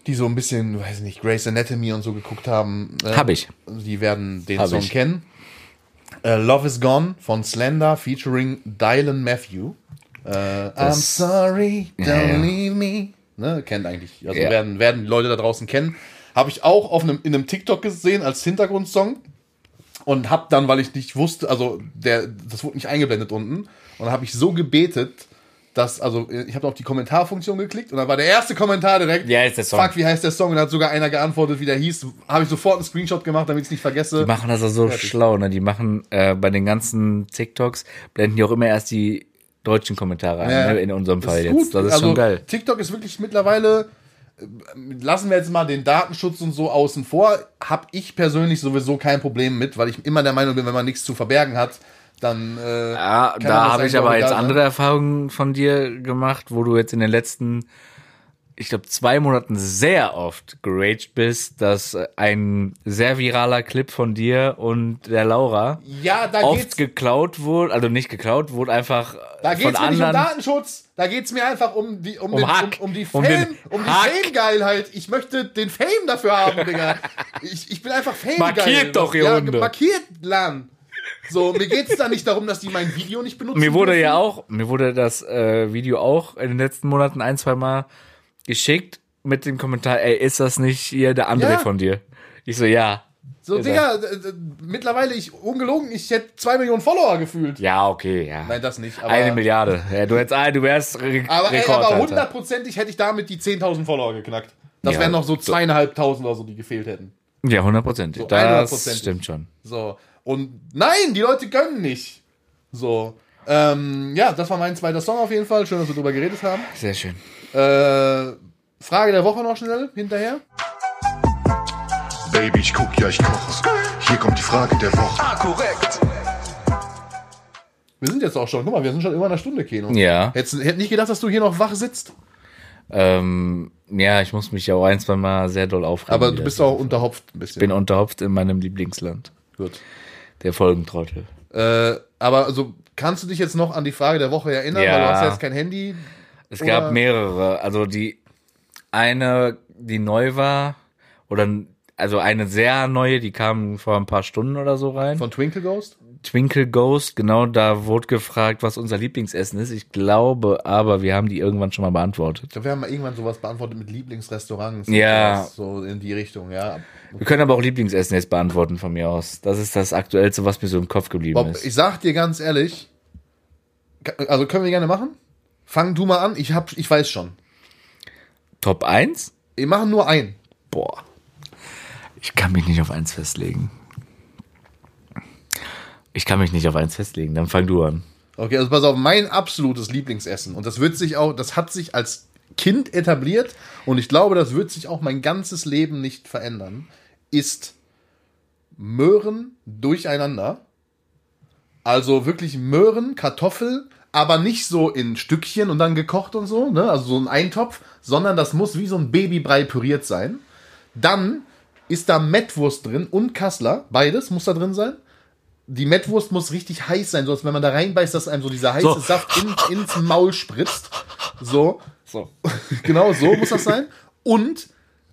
die so ein bisschen, weiß nicht, Grey's Anatomy und so geguckt haben, äh, Hab ich. die werden den Hab Song ich. kennen. Äh, Love is Gone von Slender featuring Dylan Matthew. Äh, I'm sorry, don't Ja, ja. leave me. Ne, kennt eigentlich, also Ja. werden, werden Leute da draußen kennen. Habe ich auch auf einem, in einem TikTok gesehen als Hintergrundsong und hab dann, weil ich nicht wusste, also der, das wurde nicht eingeblendet unten, und dann habe ich so gebetet, dass, also ich habe auf die Kommentarfunktion geklickt und dann war der erste Kommentar direkt, Ja, ist der Song. fuck, wie heißt der Song? Und da hat sogar einer geantwortet, wie der hieß. Habe ich sofort einen Screenshot gemacht, damit ich es nicht vergesse. Die machen das auch so schlau, ne? Die machen äh, bei den ganzen TikToks, blenden die auch immer erst die deutschen Kommentare ein, Ja. ne? in unserem Fall ist jetzt. gut. Das ist also, schon geil. TikTok ist wirklich mittlerweile, lassen wir jetzt mal den Datenschutz und so außen vor, habe ich persönlich sowieso kein Problem mit, weil ich immer der Meinung bin, wenn man nichts zu verbergen hat, dann. Äh, Ja, da habe ich aber jetzt andere Erfahrungen von dir gemacht, wo du jetzt in den letzten, ich glaube, zwei Monaten sehr oft geraged bist, dass äh, ein sehr viraler Clip von dir und der Laura Ja, da oft geht's, geklaut wurde, also nicht geklaut, wurde einfach da von geht's mir nicht um anderen. Datenschutz. Da geht's mir einfach um die, um, Um den, um, um die Fame, den um, die. Fame-Geilheit. Ich möchte den Fame dafür haben, Digga. Ich, ich bin einfach Fame-geil. Markiert doch, ihr ja, Hunde. Markiert, Lan. So, mir geht's da nicht darum, dass die mein Video nicht benutzen. Mir wurde dürfen. ja auch, mir wurde das äh, Video auch in den letzten Monaten ein, zwei Mal geschickt mit dem Kommentar, ey, ist das nicht hier der andere Ja. von dir? Ich so, ja. So, Digga, äh, mittlerweile, ich, ungelogen, ich hätte zwei Millionen Follower gefühlt. Ja, okay, ja. Nein, das nicht. Aber, Eine Milliarde. Ja, du hättest, ah, du wärst Re aber, ey, aber hundertprozentig hätte ich damit die 10.000 Follower geknackt. Das Ja. wären noch so zweieinhalbtausend oder so, die gefehlt hätten. Ja, hundertprozentig. So, das 100%. stimmt schon. So. Und nein, die Leute können nicht. So. Ähm, ja, das war mein zweiter Song auf jeden Fall. Schön, dass wir drüber geredet haben. Sehr schön. Äh, Frage der Woche noch schnell hinterher. Baby, ich guck, ja, ich koche. Hier kommt die Frage der Woche. Ah, korrekt. Wir sind jetzt auch schon, guck mal, wir sind schon über einer Stunde, Keno. Ja. Hättest, hätte nicht gedacht, dass du hier noch wach sitzt. Ähm, ja, ich muss mich ja auch ein, zwei Mal sehr doll aufregen. Aber du bist auch unterhopft ein bisschen. Ich bin unterhopft in meinem Lieblingsland. Gut. Der Folgentrottel. Äh, aber also kannst du dich jetzt noch an die Frage der Woche erinnern? Ja. Weil du hast jetzt kein Handy. Es Oder- gab mehrere. Also die eine, die neu war, oder also eine sehr neue, die kam vor ein paar Stunden oder so rein. Von Twinkle Ghost? Twinkle Ghost, genau, da wurde gefragt, was unser Lieblingsessen ist. Ich glaube, aber wir haben die irgendwann schon mal beantwortet. Ich glaube, wir haben mal irgendwann sowas beantwortet mit Lieblingsrestaurants. Ja. So in die Richtung, ja. Wir können aber auch Lieblingsessen jetzt beantworten von mir aus. Das ist das Aktuellste, was mir so im Kopf geblieben Bob, ist. ich sag dir ganz ehrlich, also können wir gerne machen. Fang du mal an, ich hab, ich weiß schon. Top 1? Wir machen nur ein. Boah. Ich kann mich nicht auf eins festlegen. Ich kann mich nicht auf eins festlegen, dann fang du an. Okay, also pass auf, mein absolutes Lieblingsessen. Und das wird sich auch, das hat sich als Kind etabliert und ich glaube, das wird sich auch mein ganzes Leben nicht verändern, ist Möhren durcheinander. Also wirklich Möhren, Kartoffel, aber nicht so in Stückchen und dann gekocht und so, ne? Also so ein Eintopf, sondern das muss wie so ein Babybrei püriert sein. Dann ist da Mettwurst drin und Kassler, beides muss da drin sein. Die Mettwurst muss richtig heiß sein, sonst wenn man da reinbeißt, dass einem so dieser heiße So. Saft in, ins Maul spritzt. So, So. genau so muss das sein. Und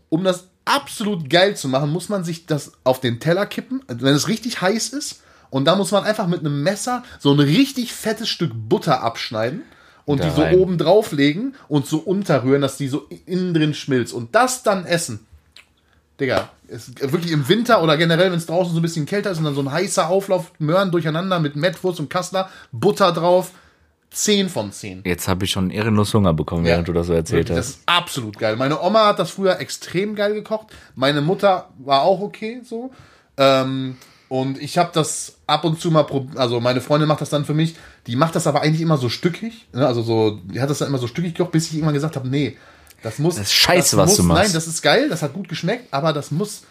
um das absolut geil zu machen, muss man sich das auf den Teller kippen, wenn es richtig heiß ist. Und da muss man einfach mit einem Messer so ein richtig fettes Stück Butter abschneiden und Da die so rein. oben drauflegen und so unterrühren, dass die so innen drin schmilzt. Und das dann essen. Digga, ist wirklich im Winter oder generell, wenn es draußen so ein bisschen kälter ist und dann so ein heißer Auflauf, Möhren durcheinander mit Mettwurst und Kassler, Butter drauf. 10 von 10. Jetzt habe ich schon ehrenlos Hunger bekommen, während du das so erzählt hast. Das ist absolut geil. Meine Oma hat das früher extrem geil gekocht. Meine Mutter war auch okay so. Ähm, Und ich habe das ab und zu mal, prob- also meine Freundin macht das dann für mich, die macht das aber eigentlich immer so stückig, ne? also so, die hat das dann immer so stückig gekocht, bis ich irgendwann gesagt habe, nee, das muss. Das ist scheiße, was muss, du machst. Nein, das ist geil, das hat gut geschmeckt, aber das muss,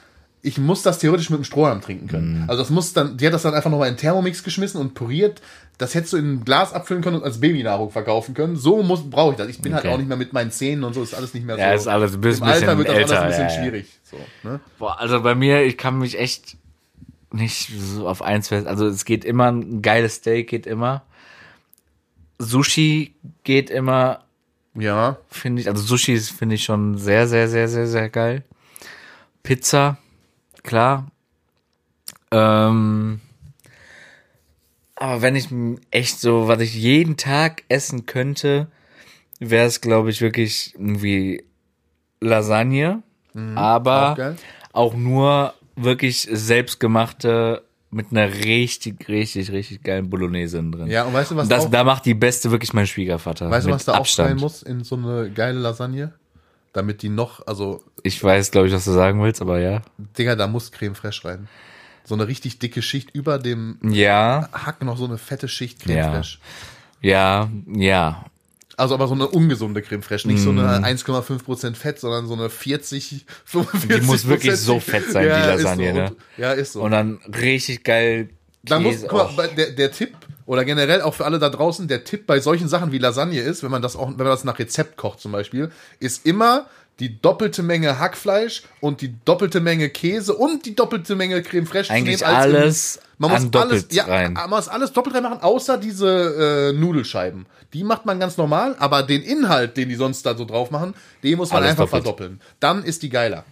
ich muss das theoretisch mit dem Strohhalm trinken können. Mhm. Also das muss dann, die hat das dann einfach nochmal in Thermomix geschmissen und püriert. Das hättest du in ein Glas abfüllen können und als Babynahrung verkaufen können. So muss brauche ich das. Ich bin halt Okay. auch nicht mehr mit meinen Zähnen und so, ist alles nicht mehr Ja, so. ist alles ein bisschen- Im Alter wird das älter, alles ein bisschen ja, ja. schwierig. So, ne? Boah, also bei mir, ich kann mich echt nicht so auf eins fest. Also es geht immer, ein geiles Steak geht immer. Sushi geht immer, Ja, finde ich. Also Sushi finde ich schon sehr, sehr, sehr, sehr, sehr geil. Pizza, klar. Ähm, aber wenn ich echt so, was ich jeden Tag essen könnte, wäre es, glaube ich, wirklich irgendwie Lasagne. aber auch auch nur wirklich selbstgemachte mit einer richtig, richtig, richtig geilen Bolognese drin. Ja, und weißt du, was Und das, auch- da macht die beste wirklich mein Schwiegervater. Weißt du, was da Abstand. auch rein muss in so eine geile Lasagne? Damit die noch, also, Ich weiß, glaube ich, was du sagen willst, aber ja. Digga, da muss Creme fraiche rein. So eine richtig dicke Schicht über dem Ja, Hack noch so eine fette Schicht Creme Ja. fraiche. ja, ja. Also aber so eine ungesunde Creme fraiche, nicht so Mm. eine 1,5% Fett, sondern so eine 40, 45 Die muss wirklich so fett sein, die Lasagne, so. ne? Ja, ist so. Und dann richtig geil Da muss, Käse. guck mal, der, der Tipp, oder generell auch für alle da draußen, der Tipp bei solchen Sachen wie Lasagne ist, wenn man das auch, wenn man das nach Rezept kocht zum Beispiel, ist immer die doppelte Menge Hackfleisch und die doppelte Menge Käse und die doppelte Menge Creme fraiche Eigentlich nehmen. alles man muss alles, ja, rein. man muss alles doppelt reinmachen, außer diese äh, Nudelscheiben. Die macht man ganz normal, aber den Inhalt, den die sonst da so drauf machen, den muss man Alles einfach doppelt. verdoppeln. Dann ist die geiler.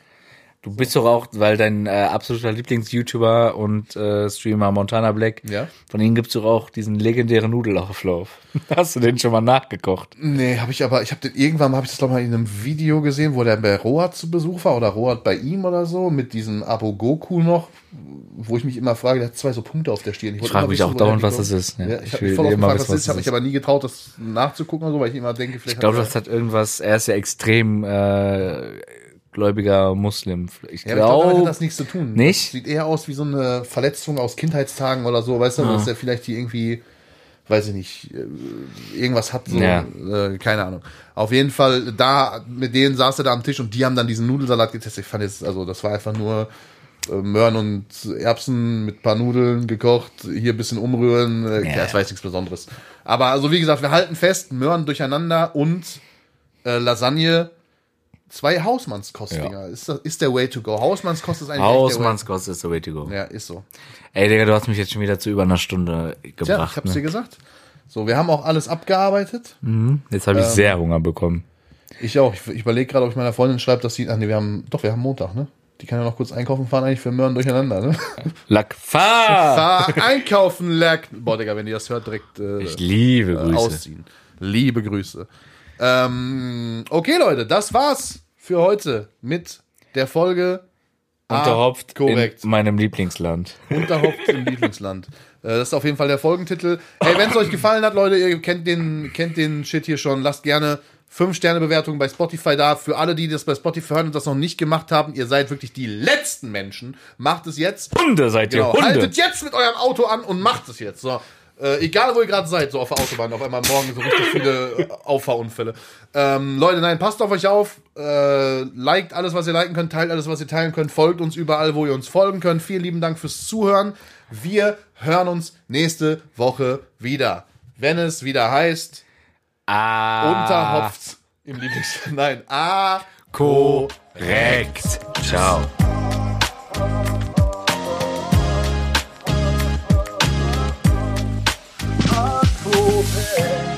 Du bist doch auch, weil dein äh, absoluter Lieblings-YouTuber und äh, Streamer Montana Black, Ja. von ihnen gibt's doch auch diesen legendären Nudelauflauf. Hast du den schon mal nachgekocht? Nee, habe ich aber, ich habe den irgendwann habe ich das doch mal in einem Video gesehen, wo der bei Rohat zu Besuch war oder Rohat bei ihm oder so mit diesem Abo Goku noch, wo ich mich immer frage, der hat zwei so Punkte auf der Stirn. Ich wollte frage immer mich wissen, auch dauernd, was das ist. ne? Ja, ich Ich habe mich voll immer gefragt, was das ist, habe ich aber nie getraut, das nachzugucken oder so, weil ich immer denke, vielleicht Ich glaube, das hat irgendwas, er ist ja extrem äh, gläubiger Muslim. Ich ja, aber ich glaube, damit hat glaube, das nichts zu tun. Nicht? Das sieht eher aus wie so eine Verletzung aus Kindheitstagen oder so, weißt du, dass der vielleicht die irgendwie, weiß ich nicht, äh, irgendwas hat, so, Ja. äh, keine Ahnung. Auf jeden Fall, da, mit denen saß er da am Tisch und die haben dann diesen Nudelsalat getestet. Ich fand jetzt, also das war einfach nur äh, Möhren und Erbsen mit paar Nudeln gekocht, hier ein bisschen umrühren, äh, Ja. das war jetzt nichts Besonderes. Aber also wie gesagt, wir halten fest, Möhren durcheinander und äh, Lasagne, zwei Hausmannskost-Dinger. Ist, das- ist der Way to go. Hausmannskost ist eigentlich der Hausmannskost ist the way to go. ja, ist so. Ey, Digga, du hast mich jetzt schon wieder zu über einer Stunde gebracht. Ja, ich hab's dir ne? gesagt. So, wir haben auch alles abgearbeitet. Jetzt habe ich Ähm, sehr Hunger bekommen. Ich auch. Ich, ich überlege gerade, ob ich meiner Freundin schreibe, dass sie. Ach nee, wir haben. Doch, wir haben Montag, ne? Die kann ja noch kurz einkaufen fahren, eigentlich für Möhren durcheinander, ne? Lack, fahr! Fahr einkaufen, leck. Boah, Digga, wenn die das hört, direkt äh, Ich liebe äh, Grüße. ausziehen. Liebe Grüße. Ähm, okay, Leute, das war's für heute mit der Folge. Ah, Unterhopft korrekt. in meinem Lieblingsland. Unterhopft im Lieblingsland. Äh, Das ist auf jeden Fall der Folgentitel. Hey, wenn es euch gefallen hat, Leute, ihr kennt den, kennt den Shit hier schon, lasst gerne 5-Sterne-Bewertungen bei Spotify da. Für alle, die das bei Spotify hören und das noch nicht gemacht haben, ihr seid wirklich die letzten Menschen. Macht es jetzt. Hunde seid ihr, Genau, Hunde. haltet jetzt mit eurem Auto an und macht es jetzt. So. Äh, egal, wo ihr gerade seid, so auf der Autobahn, auf einmal morgen so richtig viele äh, Auffahrunfälle. Ähm, Leute, nein, passt auf euch auf. Äh, liked alles, was ihr liken könnt, teilt alles, was ihr teilen könnt, folgt uns überall, wo ihr uns folgen könnt. Vielen lieben Dank fürs Zuhören. Wir hören uns nächste Woche wieder. Wenn es wieder heißt, Ah, Unterhopft im Lieblings... Nein, A. korrekt. Ciao. Apropos.